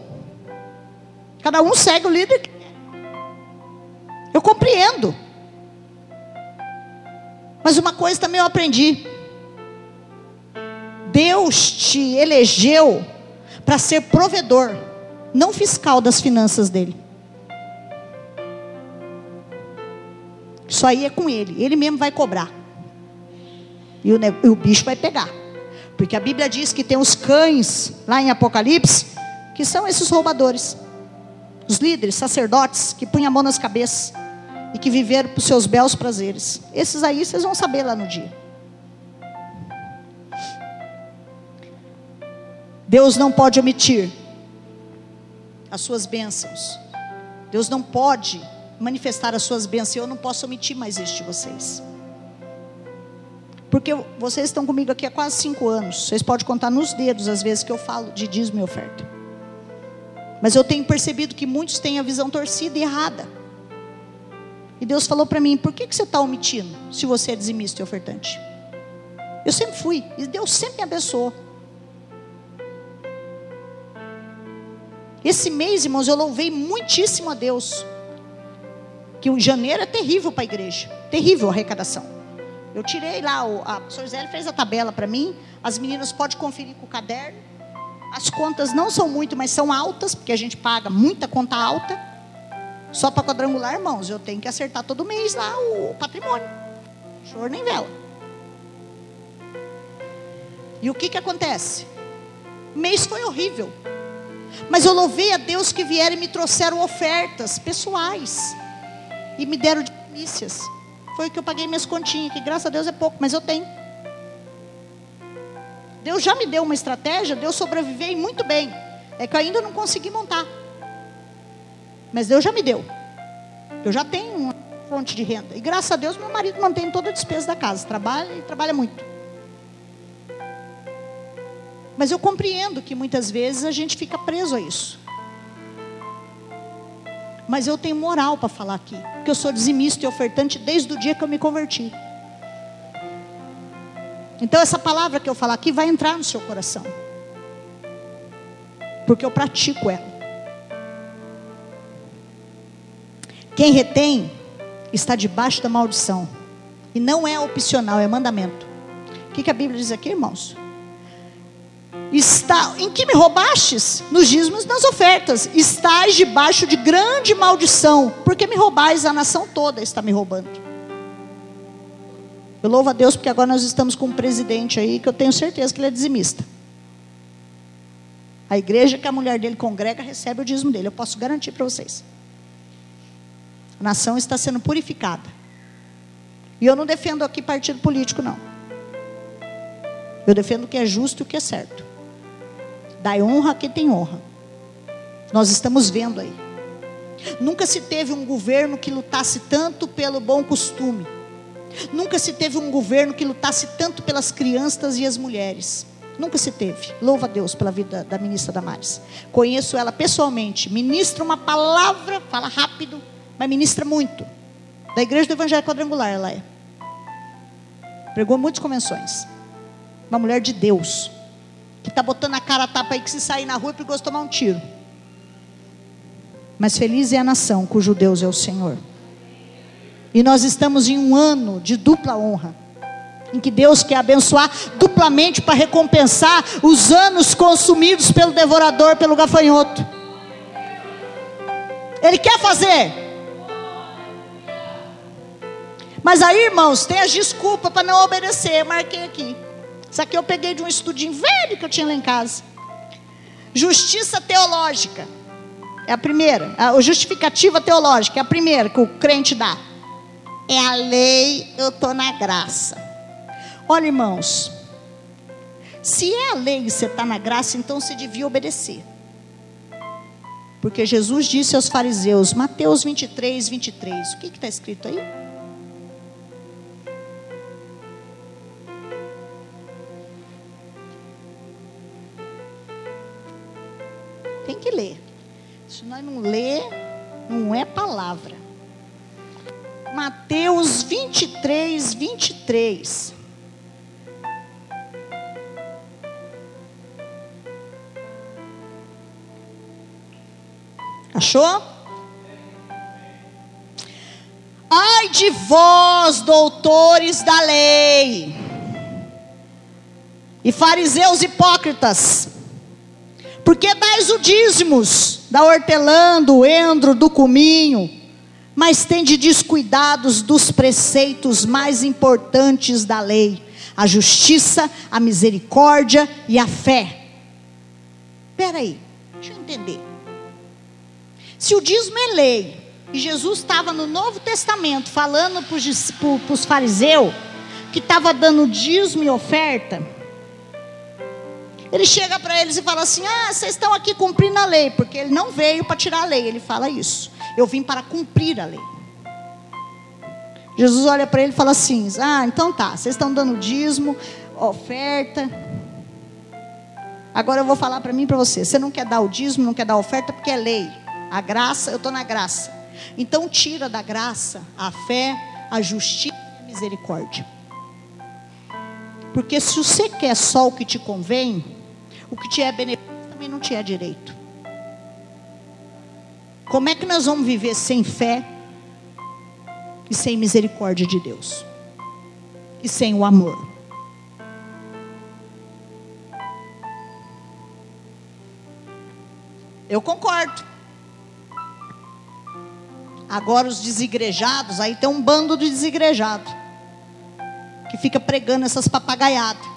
Cada um segue o líder que quer. Eu compreendo. Mas uma coisa também eu aprendi. Deus te elegeu para ser provedor, não fiscal das finanças dele. Isso aí é com ele, ele mesmo vai cobrar. E o, e o bicho vai pegar. Porque a Bíblia diz que tem os cães, lá em Apocalipse, que são esses roubadores. Os líderes, sacerdotes, que punham a mão nas cabeças e que viveram para os seus belos prazeres. Esses aí vocês vão saber lá no dia. Deus não pode omitir as suas bênçãos. Deus não pode manifestar as suas bênçãos. Eu não posso omitir mais isso de vocês. Porque vocês estão comigo aqui há quase cinco anos. Vocês podem contar nos dedos as vezes que eu falo de dízimo e oferta. Mas eu tenho percebido que muitos têm a visão torcida e errada. E Deus falou para mim: por que, que você está omitindo se você é dizimista e ofertante? Eu sempre fui, e Deus sempre me abençoou. Esse mês, irmãos, eu louvei muitíssimo a Deus. Que o janeiro é terrível para a igreja. Terrível a arrecadação. Eu tirei lá, a professora Zé fez a tabela para mim. As meninas podem conferir com o caderno. As contas não são muito, mas são altas, porque a gente paga muita conta alta. Só para quadrangular, irmãos, eu tenho que acertar todo mês lá o patrimônio. Choro nem vela. E o que, que acontece? O mês foi horrível. Mas eu louvei a Deus que vieram e me trouxeram ofertas pessoais. E me deram delícias. Foi o que eu paguei minhas continhas, que graças a Deus é pouco, mas eu tenho. Deus já me deu uma estratégia, Deus sobrevivei muito bem. É que eu ainda não consegui montar. Mas Deus já me deu. Eu já tenho uma fonte de renda. E graças a Deus meu marido mantém toda a despesa da casa. Trabalha e trabalha muito. Mas eu compreendo que muitas vezes a gente fica preso a isso. Mas eu tenho moral para falar aqui, porque eu sou dizimista e ofertante desde o dia que eu me converti. Então essa palavra que eu falar aqui vai entrar no seu coração. Porque eu pratico ela. Quem retém está debaixo da maldição. E não é opcional, é mandamento. O que, que a Bíblia diz aqui, irmãos? Está em que me roubastes? Nos dízimos nas ofertas. Estás debaixo de grande maldição, porque me roubais, a nação toda está me roubando. Eu louvo a Deus porque agora nós estamos com um presidente aí que eu tenho certeza que ele é dizimista. A igreja que a mulher dele congrega recebe o dízimo dele, eu posso garantir para vocês. A nação está sendo purificada. E eu não defendo aqui partido político, não. Eu defendo o que é justo e o que é certo. Dai honra a quem tem honra. Nós estamos vendo aí. Nunca se teve um governo que lutasse tanto pelo bom costume. Nunca se teve um governo que lutasse tanto pelas crianças e as mulheres. Nunca se teve. Louva a Deus pela vida da ministra Damares. Conheço ela pessoalmente. Ministra uma palavra, fala rápido, mas ministra muito. Da Igreja do Evangelho Quadrangular ela é. Pregou muitas convenções. Uma mulher de Deus que está botando a cara a tapa aí que se sair na rua é perigoso tomar um tiro. Mas feliz é a nação cujo Deus é o Senhor. E nós estamos em um ano de dupla honra. Em que Deus quer abençoar duplamente para recompensar os anos consumidos pelo devorador, pelo gafanhoto. Ele quer fazer. Mas aí, irmãos, tem as desculpas para não obedecer. Marquei aqui. Isso aqui eu peguei de um estudinho velho que eu tinha lá em casa. Justiça teológica. É a primeira. A justificativa teológica é a primeira que o crente dá. É a lei, eu estou na graça. Olha, irmãos. Se é a lei e você está na graça, então você devia obedecer. Porque Jesus disse aos fariseus, Mateus 23, 23. O que está escrito aí? Ler. Se nós não ler, não é palavra. Mateus 23, 23. Achou? Ai de vós, doutores da lei, e fariseus hipócritas, porque dais o dízimos da hortelã, do endro, do cominho, mas tende descuidados dos preceitos mais importantes da lei, a justiça, a misericórdia e a fé. Espera aí, deixa eu entender. Se o dízimo é lei, e Jesus estava no Novo Testamento falando para os fariseus que estava dando dízimo e oferta, ele chega para eles e fala assim: Ah, vocês estão aqui cumprindo a lei, porque ele não veio para tirar a lei, ele fala isso. Eu vim para cumprir a lei. Jesus olha para ele e fala assim: Ah, então tá, vocês estão dando dízimo, oferta. Agora eu vou falar para mim e para você: você não quer dar o dízimo, não quer dar a oferta, porque é lei. A graça, eu estou na graça. Então tira da graça a fé, a justiça e a misericórdia. Porque se você quer só o que te convém, o que te é benefício também não te é direito. Como é que nós vamos viver sem fé e sem misericórdia de Deus? E sem o amor? Eu concordo. Agora os desigrejados, aí tem um bando de desigrejados que fica pregando essas papagaiadas.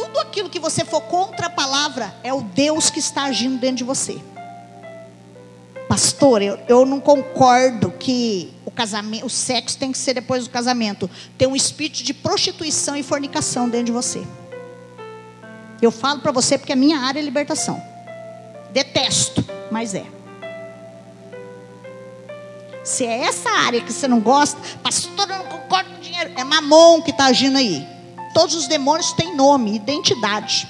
Tudo aquilo que você for contra a palavra é o Deus que está agindo dentro de você. Pastor, eu, eu não concordo que o casamento, o sexo tem que ser depois do casamento. Tem um espírito de prostituição e fornicação dentro de você. Eu falo para você porque a minha área é libertação. Detesto, mas é. Se é essa área que você não gosta, pastor, eu não concordo com dinheiro. É mamon que está agindo aí. Todos os demônios têm nome, identidade.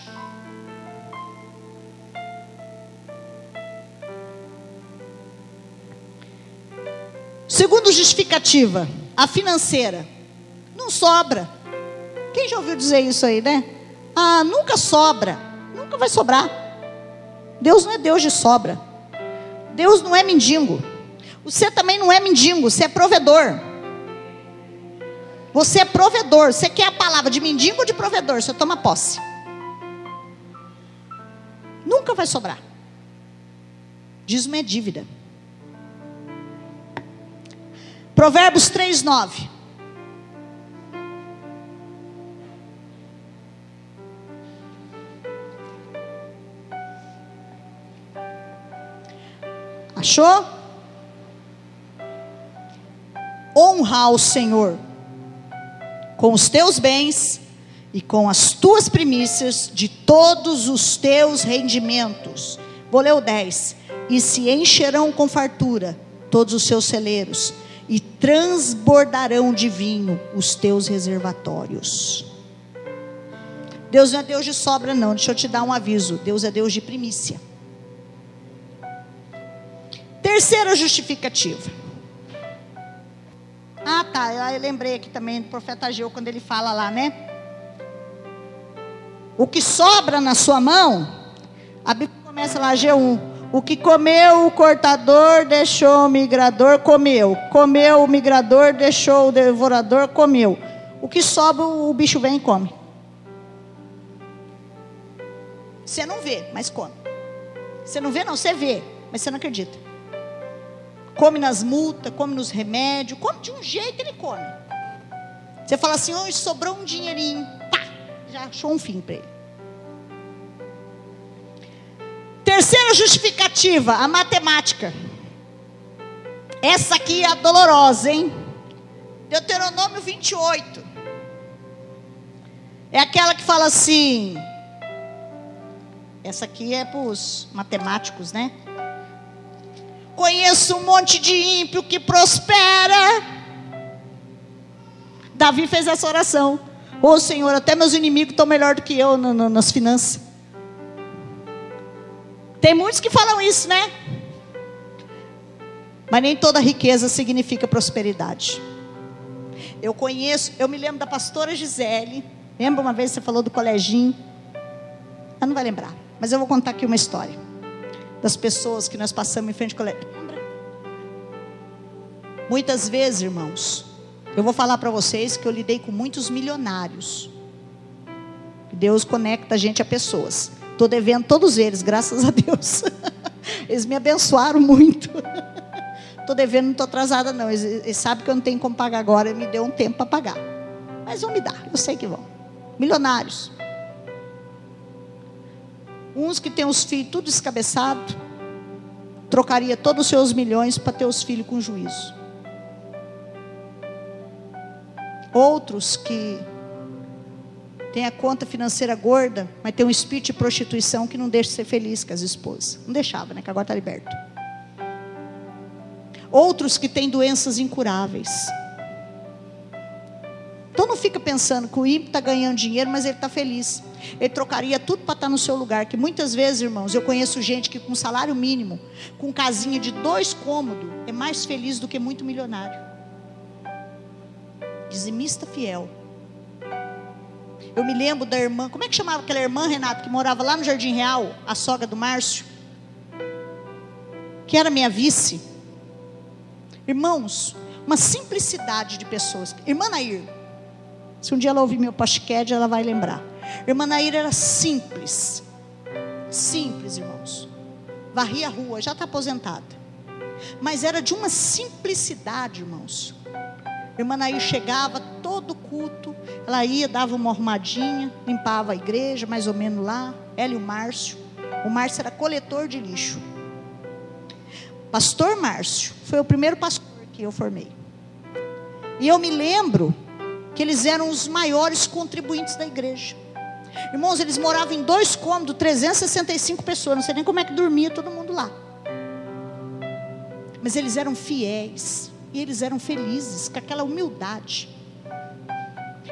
Segundo justificativa, a financeira. Não sobra. Quem já ouviu dizer isso aí, né? Ah, nunca sobra. Nunca vai sobrar. Deus não é Deus de sobra. Deus não é mendigo. Você também não é mendigo, você é provedor. Você é provedor. Você quer a palavra de mendigo ou de provedor? Você toma posse. Nunca vai sobrar. Dízimo é dívida. Provérbios 3, 9. Achou? Honra ao Senhor com os teus bens e com as tuas primícias de todos os teus rendimentos. Vou ler o 10. E se encherão com fartura todos os seus celeiros, e transbordarão de vinho os teus reservatórios. Deus não é Deus de sobra, não. Deixa eu te dar um aviso. Deus é Deus de primícia. Terceira justificativa. Ah, tá. Eu lembrei aqui também do profeta Ageu, quando ele fala lá, né? O que sobra na sua mão, a Bíblia começa lá, Ageu 1. O que comeu o cortador, deixou o migrador, comeu. Comeu o migrador, deixou o devorador, comeu. O que sobra, o bicho vem e come. Você não vê, mas come. Você não vê, não, você vê, mas você não acredita. Come nas multas, come nos remédios, come de um jeito ele come. Você fala assim, hoje sobrou um dinheirinho, pá, já achou um fim para ele. Terceira justificativa, a matemática. Essa aqui é a dolorosa, hein? Deuteronômio 28. É aquela que fala assim. Essa aqui é para os matemáticos, né? Conheço um monte de ímpio que prospera. Davi fez essa oração. Ô oh, Senhor, até meus inimigos estão melhor do que eu no, no, nas finanças. Tem muitos que falam isso, né? Mas nem toda riqueza significa prosperidade. Eu conheço, eu me lembro da pastora Gisele. Lembra uma vez que você falou do coleginho? Ela não vai lembrar. Mas eu vou contar aqui uma história. Das pessoas que nós passamos em frente ao colégio. Muitas vezes, irmãos, eu vou falar para vocês que eu lidei com muitos milionários. Deus conecta a gente a pessoas. Estou devendo todos eles, graças a Deus. Eles me abençoaram muito. Estou devendo, não estou atrasada, não. Eles, eles sabem que eu não tenho como pagar agora. Ele me deu um tempo para pagar. Mas vão me dar, eu sei que vão. Milionários. Uns que têm os filhos tudo descabeçado, trocaria todos os seus milhões para ter os filhos com juízo. Outros que têm a conta financeira gorda, mas tem um espírito de prostituição que não deixa de ser feliz com as esposas. Não deixava, né? Que agora está liberto. Outros que têm doenças incuráveis. Então não fica pensando que o ímpio está ganhando dinheiro, mas ele está feliz. Ele trocaria tudo para estar tá no seu lugar. Que muitas vezes, irmãos, eu conheço gente que com salário mínimo, com casinha de dois cômodos, é mais feliz do que muito milionário. Dizimista fiel. Eu me lembro da irmã, como é que chamava aquela irmã, Renato, que morava lá no Jardim Real, a sogra do Márcio? Que era minha vice. Irmãos, uma simplicidade de pessoas. Irmã Nair, se um dia ela ouvir meu podcast, ela vai lembrar. Irmã Nair era simples. Simples, irmãos. Varria a rua, já está aposentada. Mas era de uma simplicidade, irmãos. Irmã Nair chegava todo culto, ela ia, dava uma arrumadinha, limpava a igreja, mais ou menos lá. Ela e o Márcio. O Márcio era coletor de lixo. Pastor Márcio foi o primeiro pastor que eu formei. E eu me lembro que eles eram os maiores contribuintes da igreja. Irmãos, eles moravam em dois cômodos, 365 pessoas. Não sei nem como é que dormia todo mundo lá. Mas eles eram fiéis. E eles eram felizes, com aquela humildade.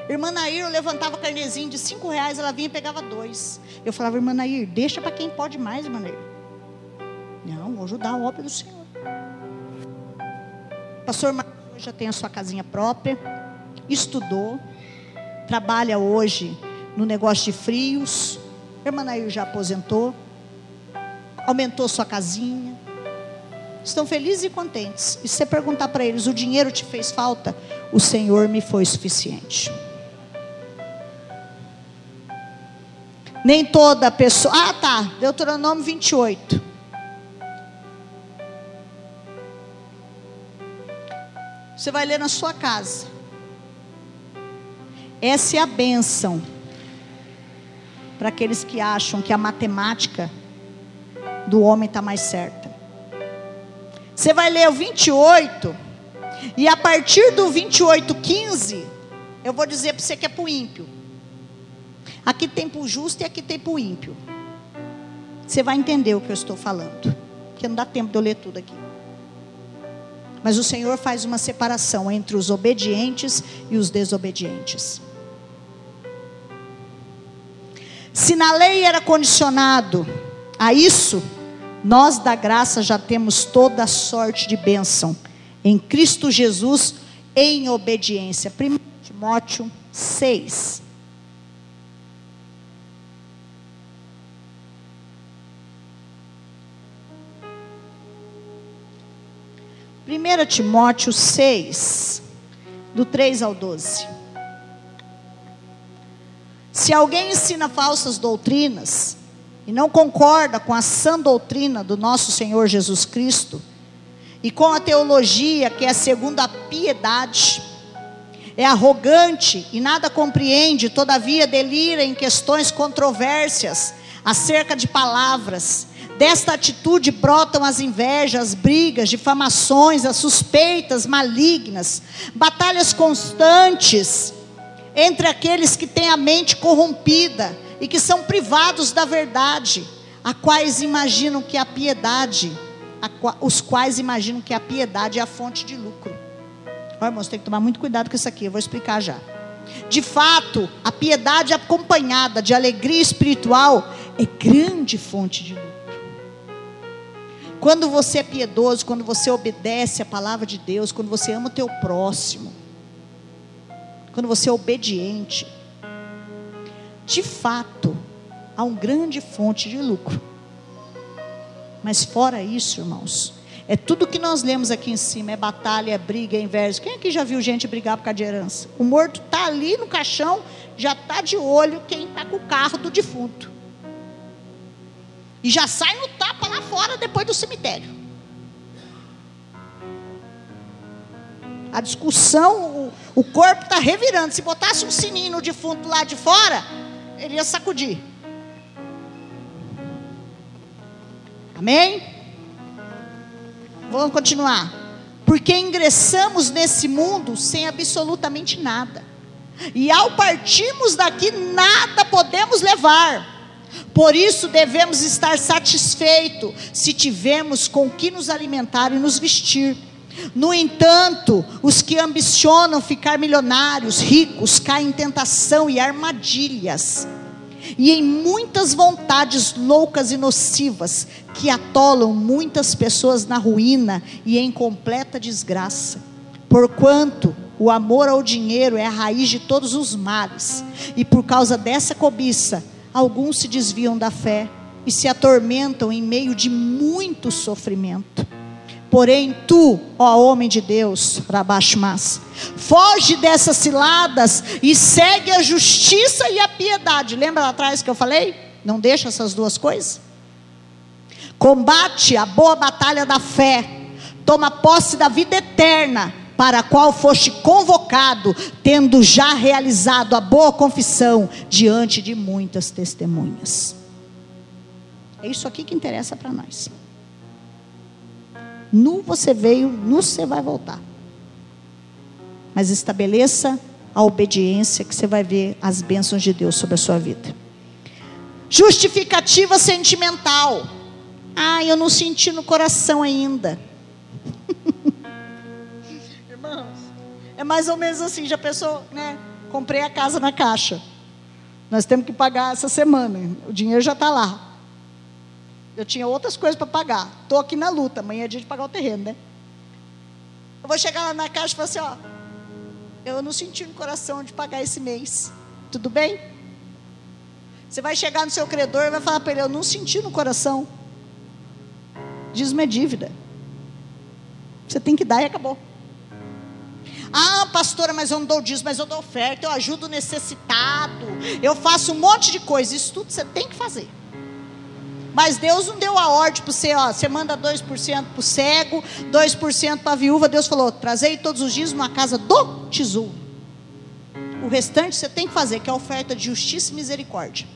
Irmã Nair, eu levantava carnezinho de cinco reais, ela vinha e pegava dois. Eu falava, irmã Nair, deixa para quem pode mais, irmã Nair. Não, vou ajudar a obra do Senhor. Pastor Marcos já tem a sua casinha própria, estudou, trabalha hoje no negócio de frios. irmã Nair já aposentou, aumentou sua casinha. Estão felizes e contentes. E se você perguntar para eles, o dinheiro te fez falta? O Senhor me foi suficiente. Nem toda pessoa. Ah, tá. Deuteronômio 28. Você vai ler na sua casa. Essa é a bênção para aqueles que acham que a matemática do homem está mais certa. Você vai ler o 28, e a partir do 28, 15, eu vou dizer para você que é para o ímpio. Aqui tem para o justo e aqui tem para o ímpio. Você vai entender o que eu estou falando, porque não dá tempo de eu ler tudo aqui. Mas o Senhor faz uma separação entre os obedientes e os desobedientes. Se na lei era condicionado a isso, nós da graça já temos toda a sorte de bênção em Cristo Jesus em obediência. 1 Timóteo 6. Primeira Timóteo 6, do 3 ao 12. Se alguém ensina falsas doutrinas, e não concorda com a sã doutrina do nosso Senhor Jesus Cristo e com a teologia que é segundo a piedade, é arrogante e nada compreende, todavia delira em questões controvérsias acerca de palavras. Desta atitude brotam as invejas, brigas, difamações, as suspeitas malignas, batalhas constantes entre aqueles que têm a mente corrompida e que são privados da verdade, a quais imaginam que a piedade, a, os quais imaginam que a piedade é a fonte de lucro. Olha, irmãos, tem que tomar muito cuidado com isso aqui, eu vou explicar já. De fato, a piedade acompanhada de alegria espiritual é grande fonte de lucro. Quando você é piedoso, quando você obedece a palavra de Deus, quando você ama o teu próximo, quando você é obediente, de fato, há uma grande fonte de lucro. Mas fora isso, irmãos, É tudo que nós lemos aqui em cima, é batalha, é briga, é inveja. Quem aqui já viu gente brigar por causa de herança? O morto está ali no caixão, já está de olho quem está com o carro do defunto. E já sai no tapa lá fora depois do cemitério. A discussão, o, o corpo está revirando. Se botasse um sininho no defunto lá de fora, ele ia sacudir. Amém? Vamos continuar. Porque ingressamos nesse mundo sem absolutamente nada. E ao partirmos daqui, nada podemos levar. Por isso devemos estar satisfeitos se tivermos com que nos alimentar e nos vestir. No entanto, os que ambicionam ficar milionários, ricos, caem em tentação e armadilhas, e em muitas vontades loucas e nocivas que atolam muitas pessoas na ruína e em completa desgraça. Porquanto o amor ao dinheiro é a raiz de todos os males, e por causa dessa cobiça, alguns se desviam da fé e se atormentam em meio de muito sofrimento. Porém, tu, ó homem de Deus, Rabashmas, foge dessas ciladas e segue a justiça e a piedade. Lembra lá atrás que eu falei? Não deixa essas duas coisas? Combate a boa batalha da fé, toma posse da vida eterna, para a qual foste convocado, tendo já realizado a boa confissão diante de muitas testemunhas. É isso aqui que interessa para nós. Nu você veio, nu você vai voltar. Mas estabeleça a obediência que você vai ver as bênçãos de Deus sobre a sua vida. Justificativa sentimental. Ah, eu não senti no coração ainda. Irmãos, é mais ou menos assim, já pensou, né? Comprei a casa na caixa. Nós temos que pagar essa semana. O dinheiro já está lá. Eu tinha outras coisas para pagar. Estou aqui na luta. Amanhã é dia de pagar o terreno, né? Eu vou chegar lá na caixa e falar assim: ó, eu não senti no coração de pagar esse mês. Tudo bem? Você vai chegar no seu credor e vai falar para ele: eu não senti no coração. Dízimo é dívida. Você tem que dar e acabou. Ah, pastora, mas eu não dou dízimo, mas eu dou oferta, eu ajudo o necessitado, eu faço um monte de coisa. Isso tudo você tem que fazer. Mas Deus não deu a ordem para você, ó, você manda 2% para o cego, 2% para a viúva. Deus falou: trazei todos os dias uma casa do tesouro. O restante você tem que fazer, que é a oferta de justiça e misericórdia.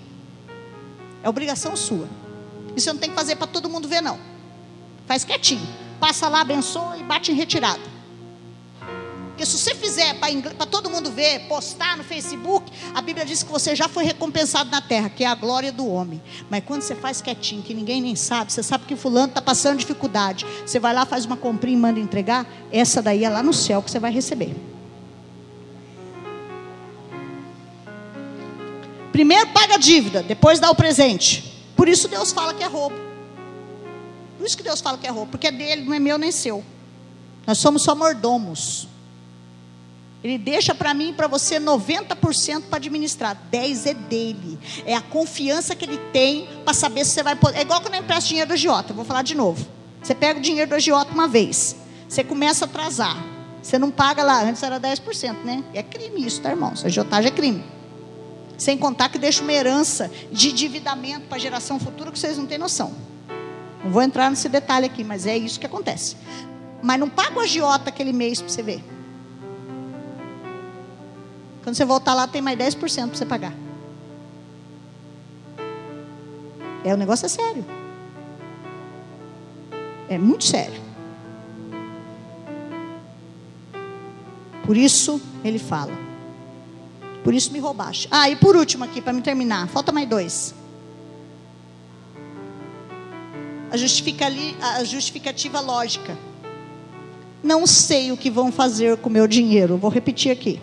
É obrigação sua. E você não tem que fazer para todo mundo ver, não. Faz quietinho. Passa lá, abençoa e bate em retirada. Porque se você fizer para todo mundo ver, postar no Facebook, a Bíblia diz que você já foi recompensado na terra, que é a glória do homem. Mas quando você faz quietinho, que ninguém nem sabe, você sabe que fulano está passando dificuldade. Você vai lá, faz uma comprinha e manda entregar, essa daí é lá no céu que você vai receber. Primeiro paga a dívida, depois dá o presente. Por isso Deus fala que é roubo. Por isso que Deus fala que é roubo, porque é dele, não é meu nem seu. Nós somos só mordomos. Ele deixa para mim e para você 90% para administrar. 10 é dele. É a confiança que ele tem para saber se você vai poder. É igual quando eu empresto dinheiro do agiota. Vou falar de novo. Você pega o dinheiro do agiota uma vez. Você começa a atrasar. Você não paga lá. Antes era 10%, né? É crime isso, tá, irmãos? Agiotagem é crime. Sem contar que deixa uma herança de endividamento para a geração futura que vocês não têm noção. Não vou entrar nesse detalhe aqui, mas é isso que acontece. Mas não paga o agiota aquele mês para você ver. Quando você voltar lá, tem mais 10% para você pagar. É, o negócio é sério. É muito sério. Por isso ele fala. Por isso me roubaste. Ah, e por último aqui, para me terminar. Falta mais dois. A, a justificativa lógica. Não sei o que vão fazer com o meu dinheiro. Vou repetir aqui.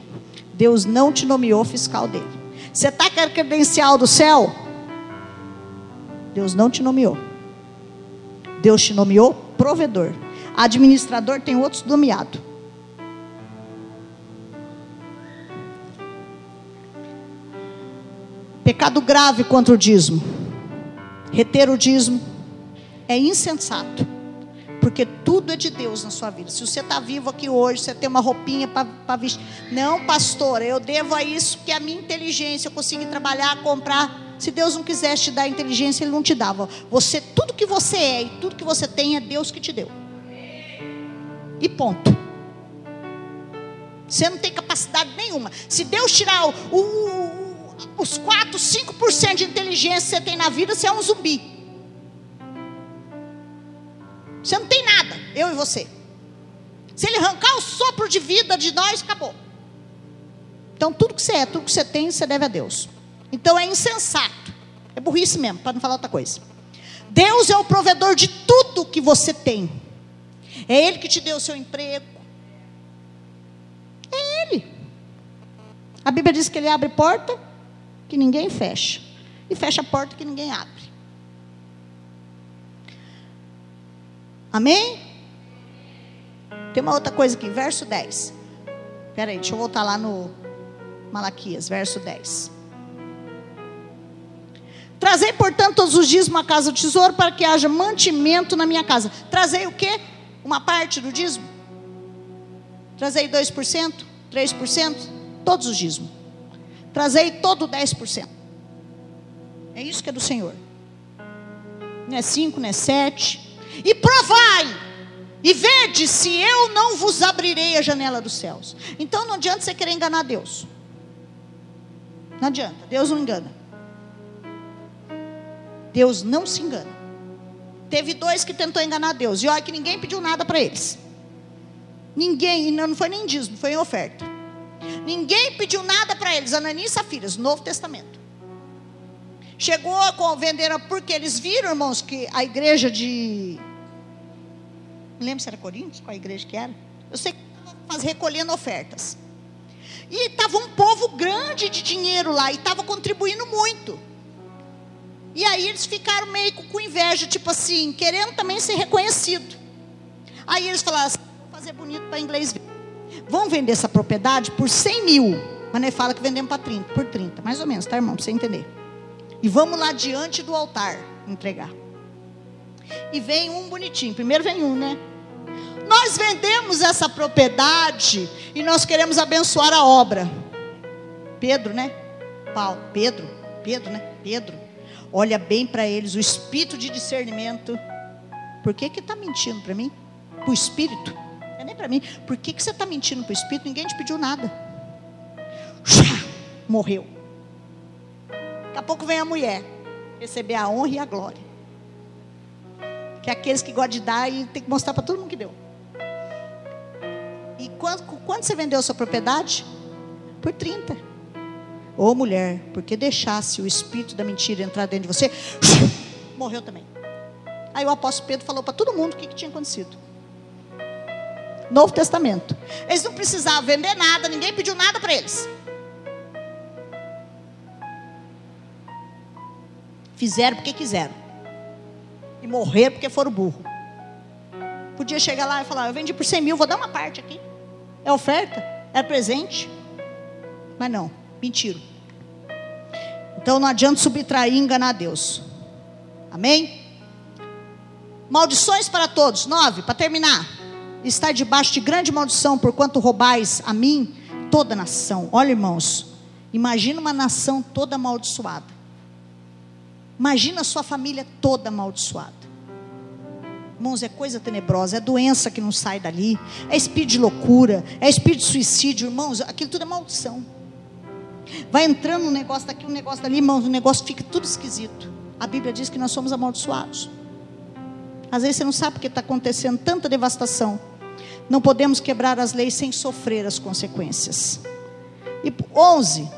Deus não te nomeou fiscal dele. Você está com a credencial do céu? Deus não te nomeou. Deus te nomeou provedor. Administrador tem outros nomeados. Pecado grave contra o dízimo. Reter o dízimo é insensato. Porque tudo é de Deus na sua vida. Se você está vivo aqui hoje, você tem uma roupinha para vestir. Não, pastor, eu devo a isso que a minha inteligência, eu consegui trabalhar, comprar. Se Deus não quisesse te dar inteligência, Ele não te dava. Você, tudo que você é e tudo que você tem é Deus que te deu. E ponto. Você não tem capacidade nenhuma. Se Deus tirar o, o, os 4, 5% de inteligência que você tem na vida, você é um zumbi. Você não tem nada, eu e você. Se ele arrancar o sopro de vida de nós, acabou. Então, tudo que você é, tudo que você tem, você deve a Deus. Então, é insensato. É burrice mesmo, para não falar outra coisa. Deus é o provedor de tudo que você tem. É Ele que te deu o seu emprego. É Ele. A Bíblia diz que Ele abre porta que ninguém fecha. E fecha a porta que ninguém abre. Amém? Tem uma outra coisa aqui, verso 10. Espera aí, deixa eu voltar lá no Malaquias, verso 10. Trazei, portanto, todos os dias uma casa do tesouro para que haja mantimento na minha casa. Trazei o quê? Uma parte do dízimo? Trazei 2%, 3%, todos os dízimos. Trazei todo 10%. É isso que é do Senhor. Não é 5, não é 7, e provai, e vede se eu não vos abrirei a janela dos céus. Então não adianta você querer enganar Deus. Não adianta, Deus não engana. Deus não se engana. Teve dois que tentou enganar Deus, e olha que ninguém pediu nada para eles. Ninguém, não foi nem dízimo, foi em oferta. Ninguém pediu nada para eles, Ananias e Safiras, Novo Testamento. Chegou venderam porque eles viram, irmãos, que a igreja de não lembro se era Coríntios, qual a igreja que era. Eu sei que estava recolhendo ofertas. E estava um povo grande de dinheiro lá, e estava contribuindo muito. E aí eles ficaram meio com inveja, tipo assim, querendo também ser reconhecido. Aí eles falaram assim, vou fazer bonito para inglês ver. Vão vender essa propriedade por 100 mil. Mas nem fala que vendemos para 30, por 30, mais ou menos, tá, irmão? Para você entender. E vamos lá diante do altar entregar. E vem um bonitinho. Primeiro vem um, né? Nós vendemos essa propriedade e nós queremos abençoar a obra. Pedro, né? Paulo, Pedro, Pedro, né? Pedro. Olha bem para eles, o espírito de discernimento. Por que que está mentindo para mim? Para o espírito? É nem para mim. Por que que você está mentindo para o espírito? Ninguém te pediu nada. Morreu. Daqui a pouco vem a mulher receber a honra e a glória. Que é aqueles que gostam de dar e tem que mostrar para todo mundo que deu. E quanto, quanto você vendeu a sua propriedade? Por 30. Ô mulher, porque deixasse o espírito da mentira entrar dentro de você, morreu também. Aí o apóstolo Pedro falou para todo mundo o que, que tinha acontecido. Novo Testamento. Eles não precisavam vender nada, ninguém pediu nada para eles. Fizeram porque quiseram. E morreram porque foram burro. Podia chegar lá e falar: Eu vendi por 100 mil, vou dar uma parte aqui. É oferta? É presente? Mas não, mentira. Então não adianta subtrair e enganar Deus. Amém? Maldições para todos. Nove, para terminar. Está debaixo de grande maldição, porquanto roubais a mim toda nação. Olha, irmãos, imagina uma nação toda amaldiçoada. Imagina a sua família toda amaldiçoada. Irmãos, é coisa tenebrosa, é doença que não sai dali, é espírito de loucura, é espírito de suicídio, irmãos, aquilo tudo é maldição. Vai entrando um negócio daqui, um negócio dali, irmãos, o negócio fica tudo esquisito. A Bíblia diz que nós somos amaldiçoados. Às vezes você não sabe porque está acontecendo tanta devastação. Não podemos quebrar as leis sem sofrer as consequências. E 11.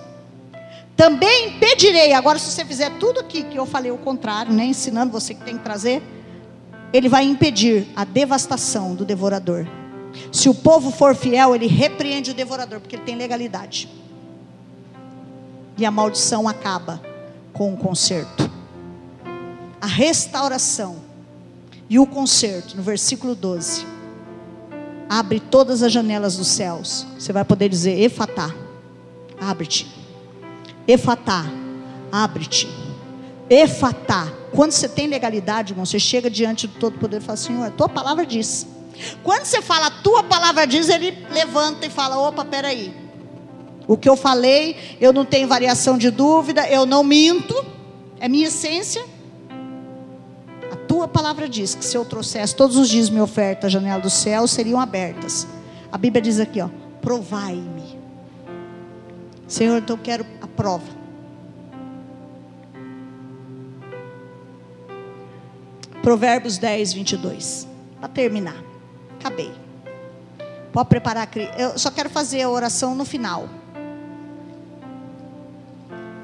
Também impedirei, agora se você fizer tudo aqui que eu falei o contrário, né, ensinando você que tem que trazer, ele vai impedir a devastação do devorador. Se o povo for fiel, ele repreende o devorador, porque ele tem legalidade. E a maldição acaba com o conserto. A restauração e o conserto, no versículo 12. Abre todas as janelas dos céus. Você vai poder dizer: Efatá, abre-te. Efatá, abre-te. Efatá, Quando você tem legalidade, irmão, você chega diante do Todo-Poder e fala: Senhor, a tua palavra diz. Quando você fala a tua palavra diz, ele levanta e fala: opa, peraí. O que eu falei, eu não tenho variação de dúvida, eu não minto, é minha essência. A tua palavra diz que se eu trouxesse todos os dias minha oferta à janela do céu, seriam abertas. A Bíblia diz aqui, ó, provai-me. Senhor, então eu quero a prova. Provérbios 10, 22. Para terminar. Acabei. Pode preparar. Eu só quero fazer a oração no final.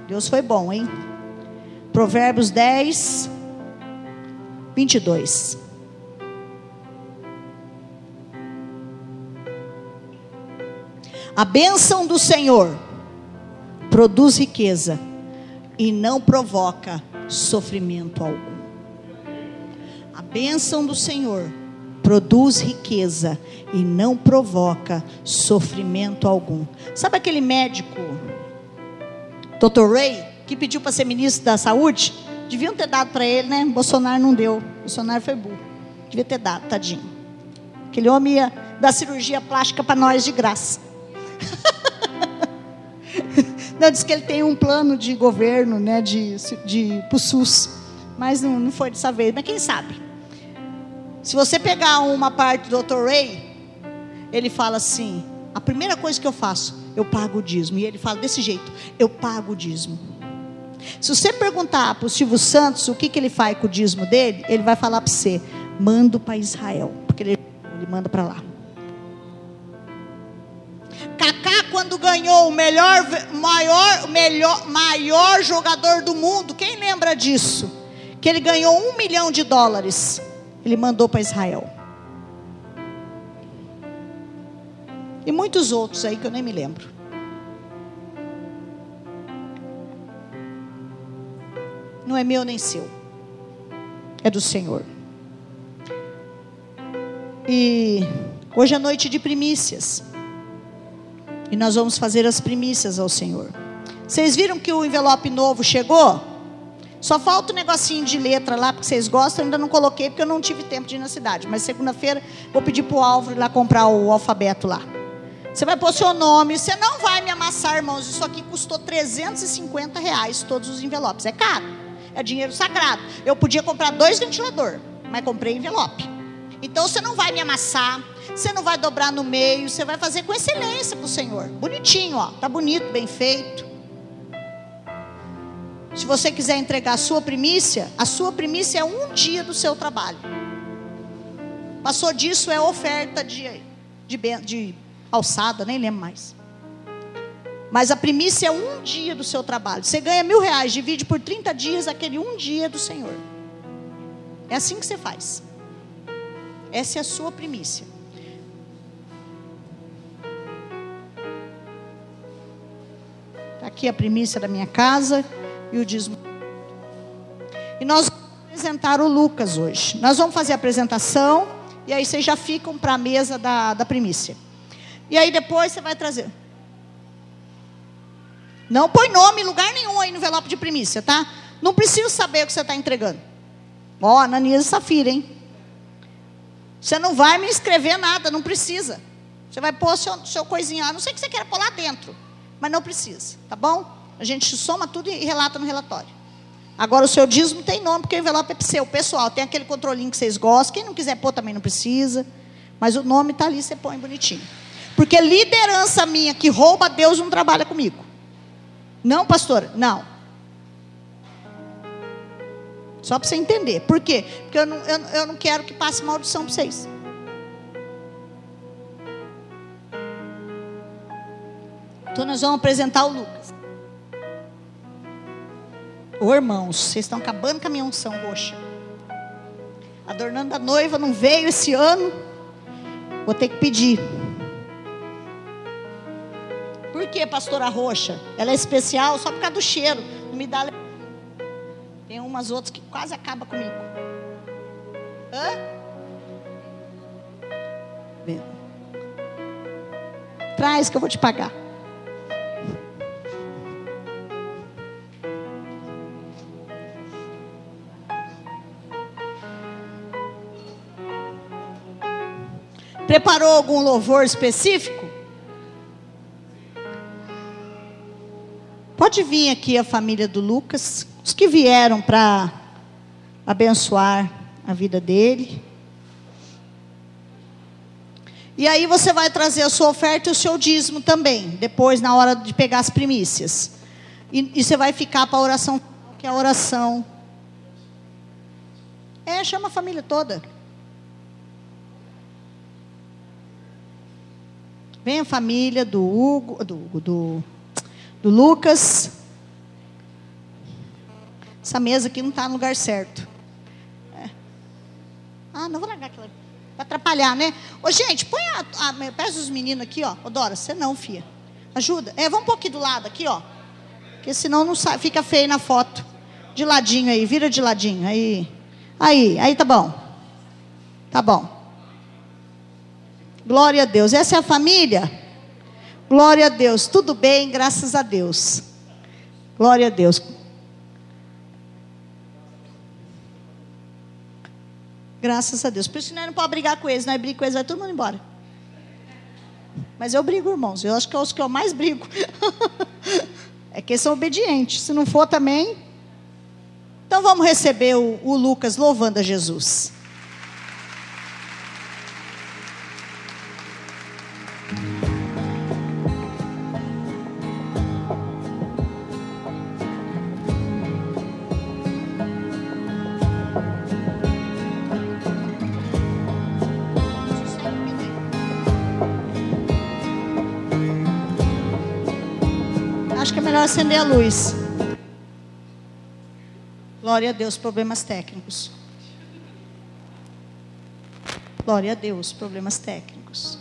Deus foi bom, hein? Provérbios 10, 22. A bênção do Senhor produz riqueza e não provoca sofrimento algum. Bênção do Senhor produz riqueza e não provoca sofrimento algum. Sabe aquele médico, Dr. Ray, que pediu para ser ministro da saúde? Deviam ter dado para ele, né? Bolsonaro não deu. Bolsonaro foi burro. Devia ter dado, tadinho. Aquele homem ia dar cirurgia plástica para nós de graça. não, diz que ele tem um plano de governo, né? De, de, de SUS. Mas não, não foi dessa vez. Mas quem sabe? Se você pegar uma parte do Dr. Ray, ele fala assim: a primeira coisa que eu faço, eu pago o dízimo. E ele fala desse jeito: eu pago o dízimo. Se você perguntar para o Silvio Santos o que, que ele faz com o dízimo dele, ele vai falar para você: mando para Israel, porque ele, ele manda para lá. Kaká, quando ganhou o melhor, maior, melhor, maior jogador do mundo, quem lembra disso? Que ele ganhou um milhão de dólares ele mandou para Israel. E muitos outros aí que eu nem me lembro. Não é meu nem seu. É do Senhor. E hoje é noite de primícias. E nós vamos fazer as primícias ao Senhor. Vocês viram que o envelope novo chegou? Só falta um negocinho de letra lá, porque vocês gostam, ainda não coloquei, porque eu não tive tempo de ir na cidade. Mas segunda-feira vou pedir para o Álvaro ir lá comprar o alfabeto lá. Você vai pôr seu nome, você não vai me amassar, irmãos. Isso aqui custou 350 reais, todos os envelopes. É caro, é dinheiro sagrado. Eu podia comprar dois ventiladores, mas comprei envelope. Então você não vai me amassar, você não vai dobrar no meio, você vai fazer com excelência para o Senhor. Bonitinho, ó, tá bonito, bem feito. Se você quiser entregar a sua primícia, a sua primícia é um dia do seu trabalho. Passou disso é oferta de, de, de alçada, nem lembro mais. Mas a primícia é um dia do seu trabalho. Você ganha mil reais, divide por 30 dias aquele um dia do Senhor. É assim que você faz. Essa é a sua primícia. Tá aqui a primícia da minha casa e o dízimo. E nós vamos apresentar o Lucas hoje. Nós vamos fazer a apresentação e aí vocês já ficam para a mesa da, da primícia. E aí depois você vai trazer. Não põe nome em lugar nenhum aí no envelope de primícia, tá? Não preciso saber o que você está entregando. Ó, oh, Ananias e Safira, hein? Você não vai me escrever nada, não precisa. Você vai pôr seu, seu coisinha, a não sei que você queira pôr lá dentro, mas não precisa, tá bom? A gente soma tudo e relata no relatório. Agora o seu dízimo tem nome, porque o envelope é seu, pessoal. Tem aquele controlinho que vocês gostam. Quem não quiser pôr também não precisa. Mas o nome está ali, você põe bonitinho. Porque liderança minha que rouba Deus não trabalha comigo. Não, pastora? Não. Só para você entender. Por quê? Porque eu não, eu, eu não quero que passe maldição para vocês. Então nós vamos apresentar o Lucas. Ô irmãos, vocês estão acabando com a minha unção roxa. Adornando a noiva não veio esse ano. Vou ter que pedir. Por que, pastora roxa? Ela é especial só por causa do cheiro. Não me dá. Tem umas outras que quase acaba comigo. Hã? Traz que eu vou te pagar. Preparou algum louvor específico? Pode vir aqui a família do Lucas, os que vieram para abençoar a vida dele. E aí você vai trazer a sua oferta e o seu dízimo também, depois na hora de pegar as primícias. E, e você vai ficar para a oração, que é a oração. É, chama a família toda. Vem a família do Hugo, do, do, do Lucas. Essa mesa aqui não está no lugar certo. É. Ah, não vou largar aquela. Para atrapalhar, né? Ô, gente, põe a. a peça os meninos aqui, ó. Ô, Dora, você não, fia. Ajuda. É, vamos um pouquinho do lado aqui, ó. Porque senão não sai, fica feio na foto. De ladinho aí, vira de ladinho. Aí. Aí, aí tá bom. Tá bom. Glória a Deus. Essa é a família? Glória a Deus. Tudo bem, graças a Deus. Glória a Deus. Graças a Deus. Por isso não podemos brigar com eles. Nós brigamos com eles, vai todo mundo embora. Mas eu brigo, irmãos. Eu acho que é os que eu mais brigo. é que eles são obedientes. Se não for também. Então vamos receber o, o Lucas louvando a Jesus. Acender a luz. Glória a Deus, problemas técnicos. Glória a Deus, problemas técnicos.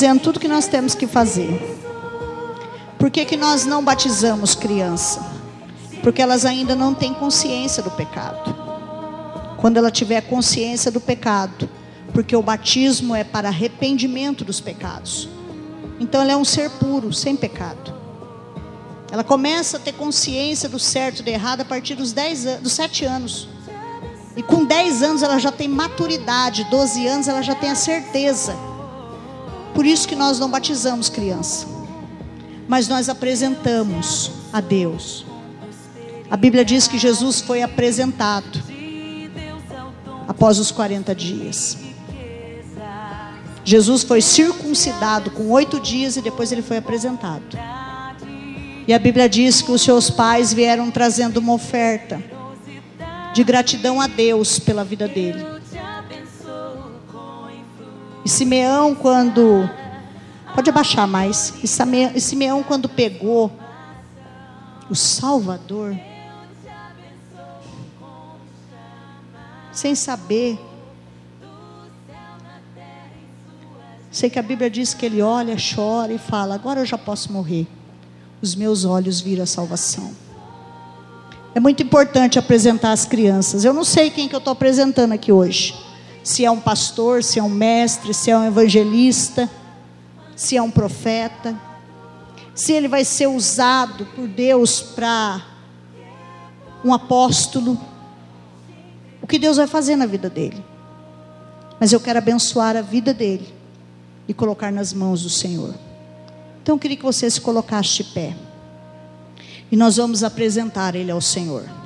Dizendo tudo que nós temos que fazer. Por que, que nós não batizamos criança? Porque elas ainda não têm consciência do pecado. Quando ela tiver consciência do pecado, porque o batismo é para arrependimento dos pecados. Então ela é um ser puro, sem pecado. Ela começa a ter consciência do certo e do errado a partir dos, 10 anos, dos 7 anos. E com 10 anos ela já tem maturidade, 12 anos ela já tem a certeza. Por isso que nós não batizamos criança. Mas nós apresentamos a Deus. A Bíblia diz que Jesus foi apresentado após os 40 dias. Jesus foi circuncidado com oito dias e depois ele foi apresentado. E a Bíblia diz que os seus pais vieram trazendo uma oferta de gratidão a Deus pela vida dele. E Simeão, quando. Pode abaixar mais. E Simeão, quando pegou o Salvador, sem saber. Sei que a Bíblia diz que ele olha, chora e fala: Agora eu já posso morrer. Os meus olhos viram a salvação. É muito importante apresentar as crianças. Eu não sei quem que eu estou apresentando aqui hoje. Se é um pastor, se é um mestre, se é um evangelista, se é um profeta. Se ele vai ser usado por Deus para um apóstolo. O que Deus vai fazer na vida dele. Mas eu quero abençoar a vida dele e colocar nas mãos do Senhor. Então eu queria que você se colocasse de pé. E nós vamos apresentar ele ao Senhor.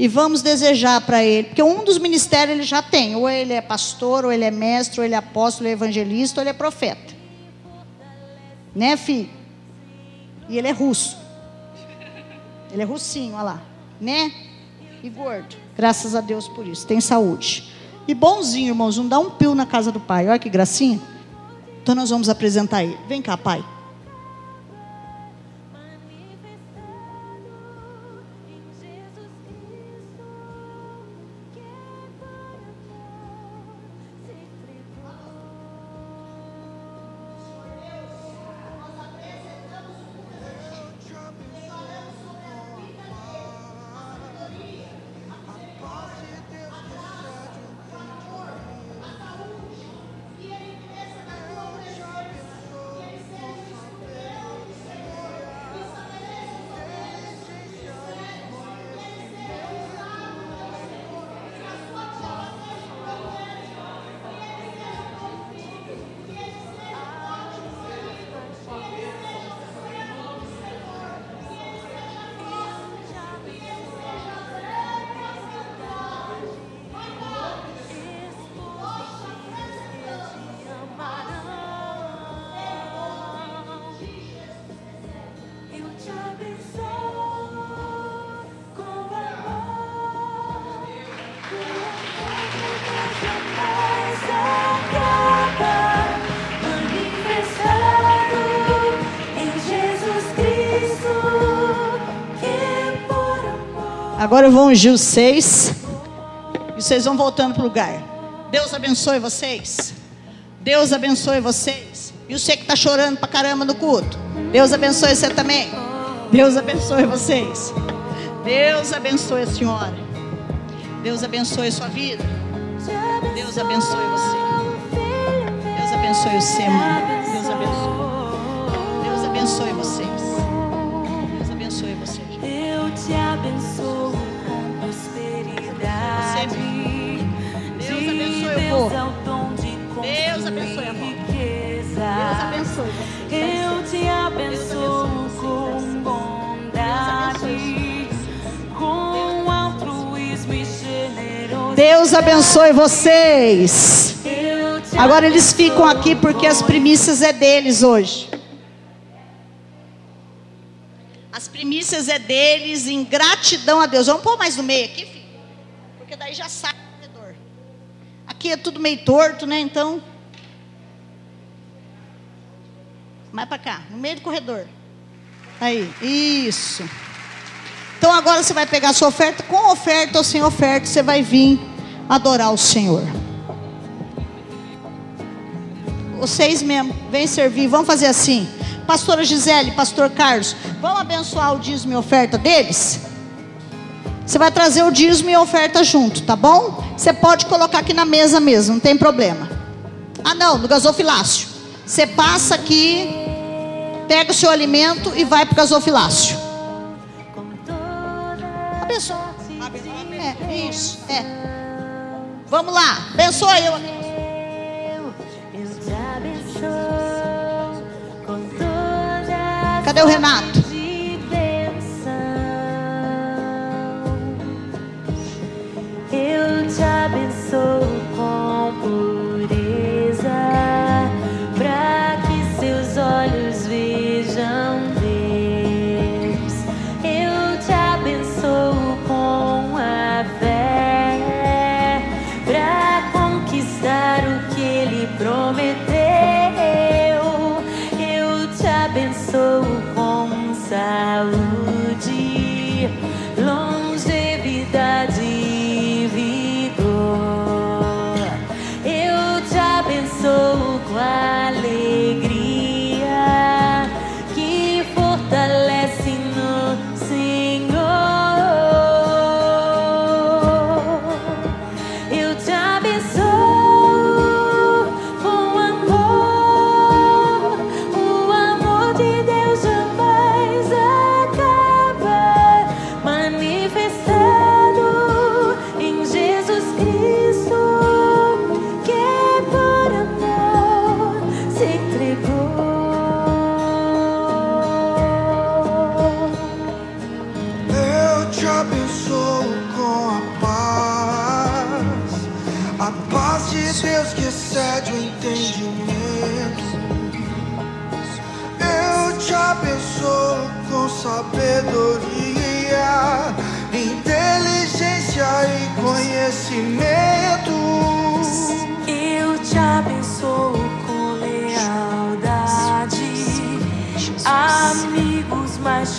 E vamos desejar para ele, porque um dos ministérios ele já tem, ou ele é pastor, ou ele é mestre, ou ele é apóstolo, ou é evangelista, ou ele é profeta. Né, filho? E ele é russo. Ele é russinho, olha lá. Né? E gordo. Graças a Deus por isso. Tem saúde. E bonzinho, irmãos. Não dá um pio na casa do pai. Olha que gracinha. Então nós vamos apresentar ele. Vem cá, pai. Agora eu vou ungir os seis. E vocês vão voltando para o lugar. Deus abençoe vocês. Deus abençoe vocês. E você que está chorando para caramba no culto. Deus abençoe você também. Deus abençoe vocês. Deus abençoe a senhora. Deus abençoe a sua vida. Deus abençoe você. Deus abençoe o seu, Deus abençoe. Deus abençoe vocês. Agora eles ficam aqui porque as primícias é deles hoje. As primícias é deles em gratidão a Deus. Vamos pôr mais no meio aqui, filho? Porque daí já sai. Aqui é tudo meio torto, né? Então. Mais para cá, no meio do corredor. Aí, isso. Então agora você vai pegar a sua oferta, com oferta ou sem oferta, você vai vir adorar o Senhor. Vocês mesmo, vem servir, vamos fazer assim. Pastora Gisele, Pastor Carlos, vamos abençoar o dízimo e oferta deles? Você vai trazer o dízimo e a oferta junto, tá bom? Você pode colocar aqui na mesa mesmo, não tem problema. Ah, não, no gasofilácio. Você passa aqui, pega o seu alimento e vai para o gasofilácio. Abençoa. É, isso, é. Vamos lá, abençoa eu Cadê o Renato?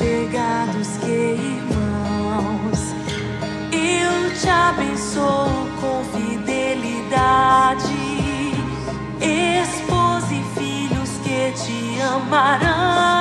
Mais chegados que irmãos. Eu te abençoo com fidelidade, esposa e filhos que te amarão.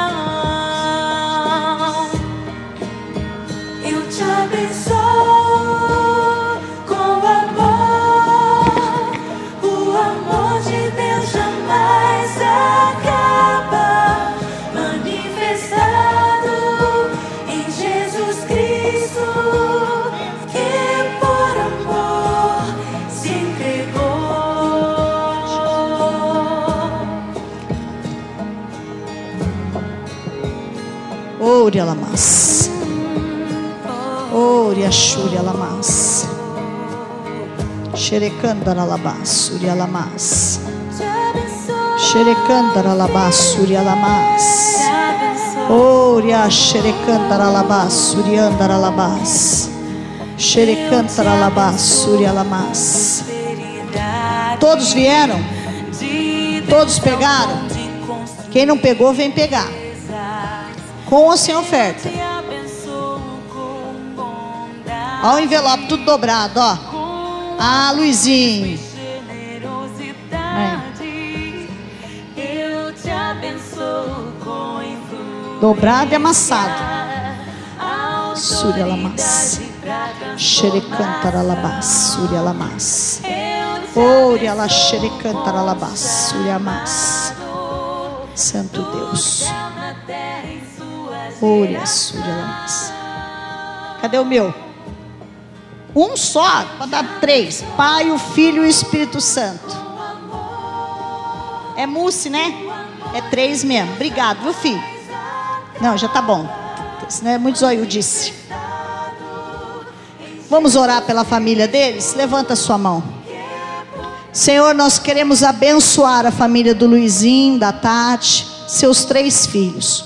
Andara alabas. Xerecantara alabassuri alamas. Todos vieram? Todos pegaram? Quem não pegou, vem pegar. Com ou sem oferta. Olha o envelope tudo dobrado, ó. Ah, Luizinho. Eu te abençoo com Dobrado e amassado. Surya lamas. Xerecantara labas. Surya lamas. Oria la xerecantara labas. Surya mas. Santo Deus. Oria Surya lamas. Cadê o meu? Um só, pode dar três. Pai, o Filho e o Espírito Santo. É mousse, né? É três mesmo. Obrigado, viu, filho? Não, já tá bom. Senão é muito zoiudice. Vamos orar pela família deles? Levanta sua mão. Senhor, nós queremos abençoar a família do Luizinho, da Tati, seus três filhos.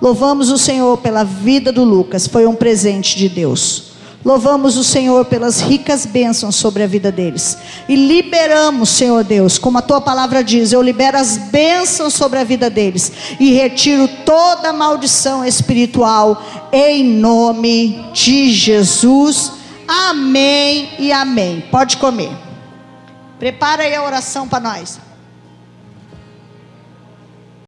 Louvamos o Senhor pela vida do Lucas, foi um presente de Deus. Louvamos o Senhor pelas ricas bênçãos sobre a vida deles. E liberamos, Senhor Deus, como a tua palavra diz, eu libero as bênçãos sobre a vida deles e retiro toda maldição espiritual em nome de Jesus. Amém e amém. Pode comer. Prepara aí a oração para nós.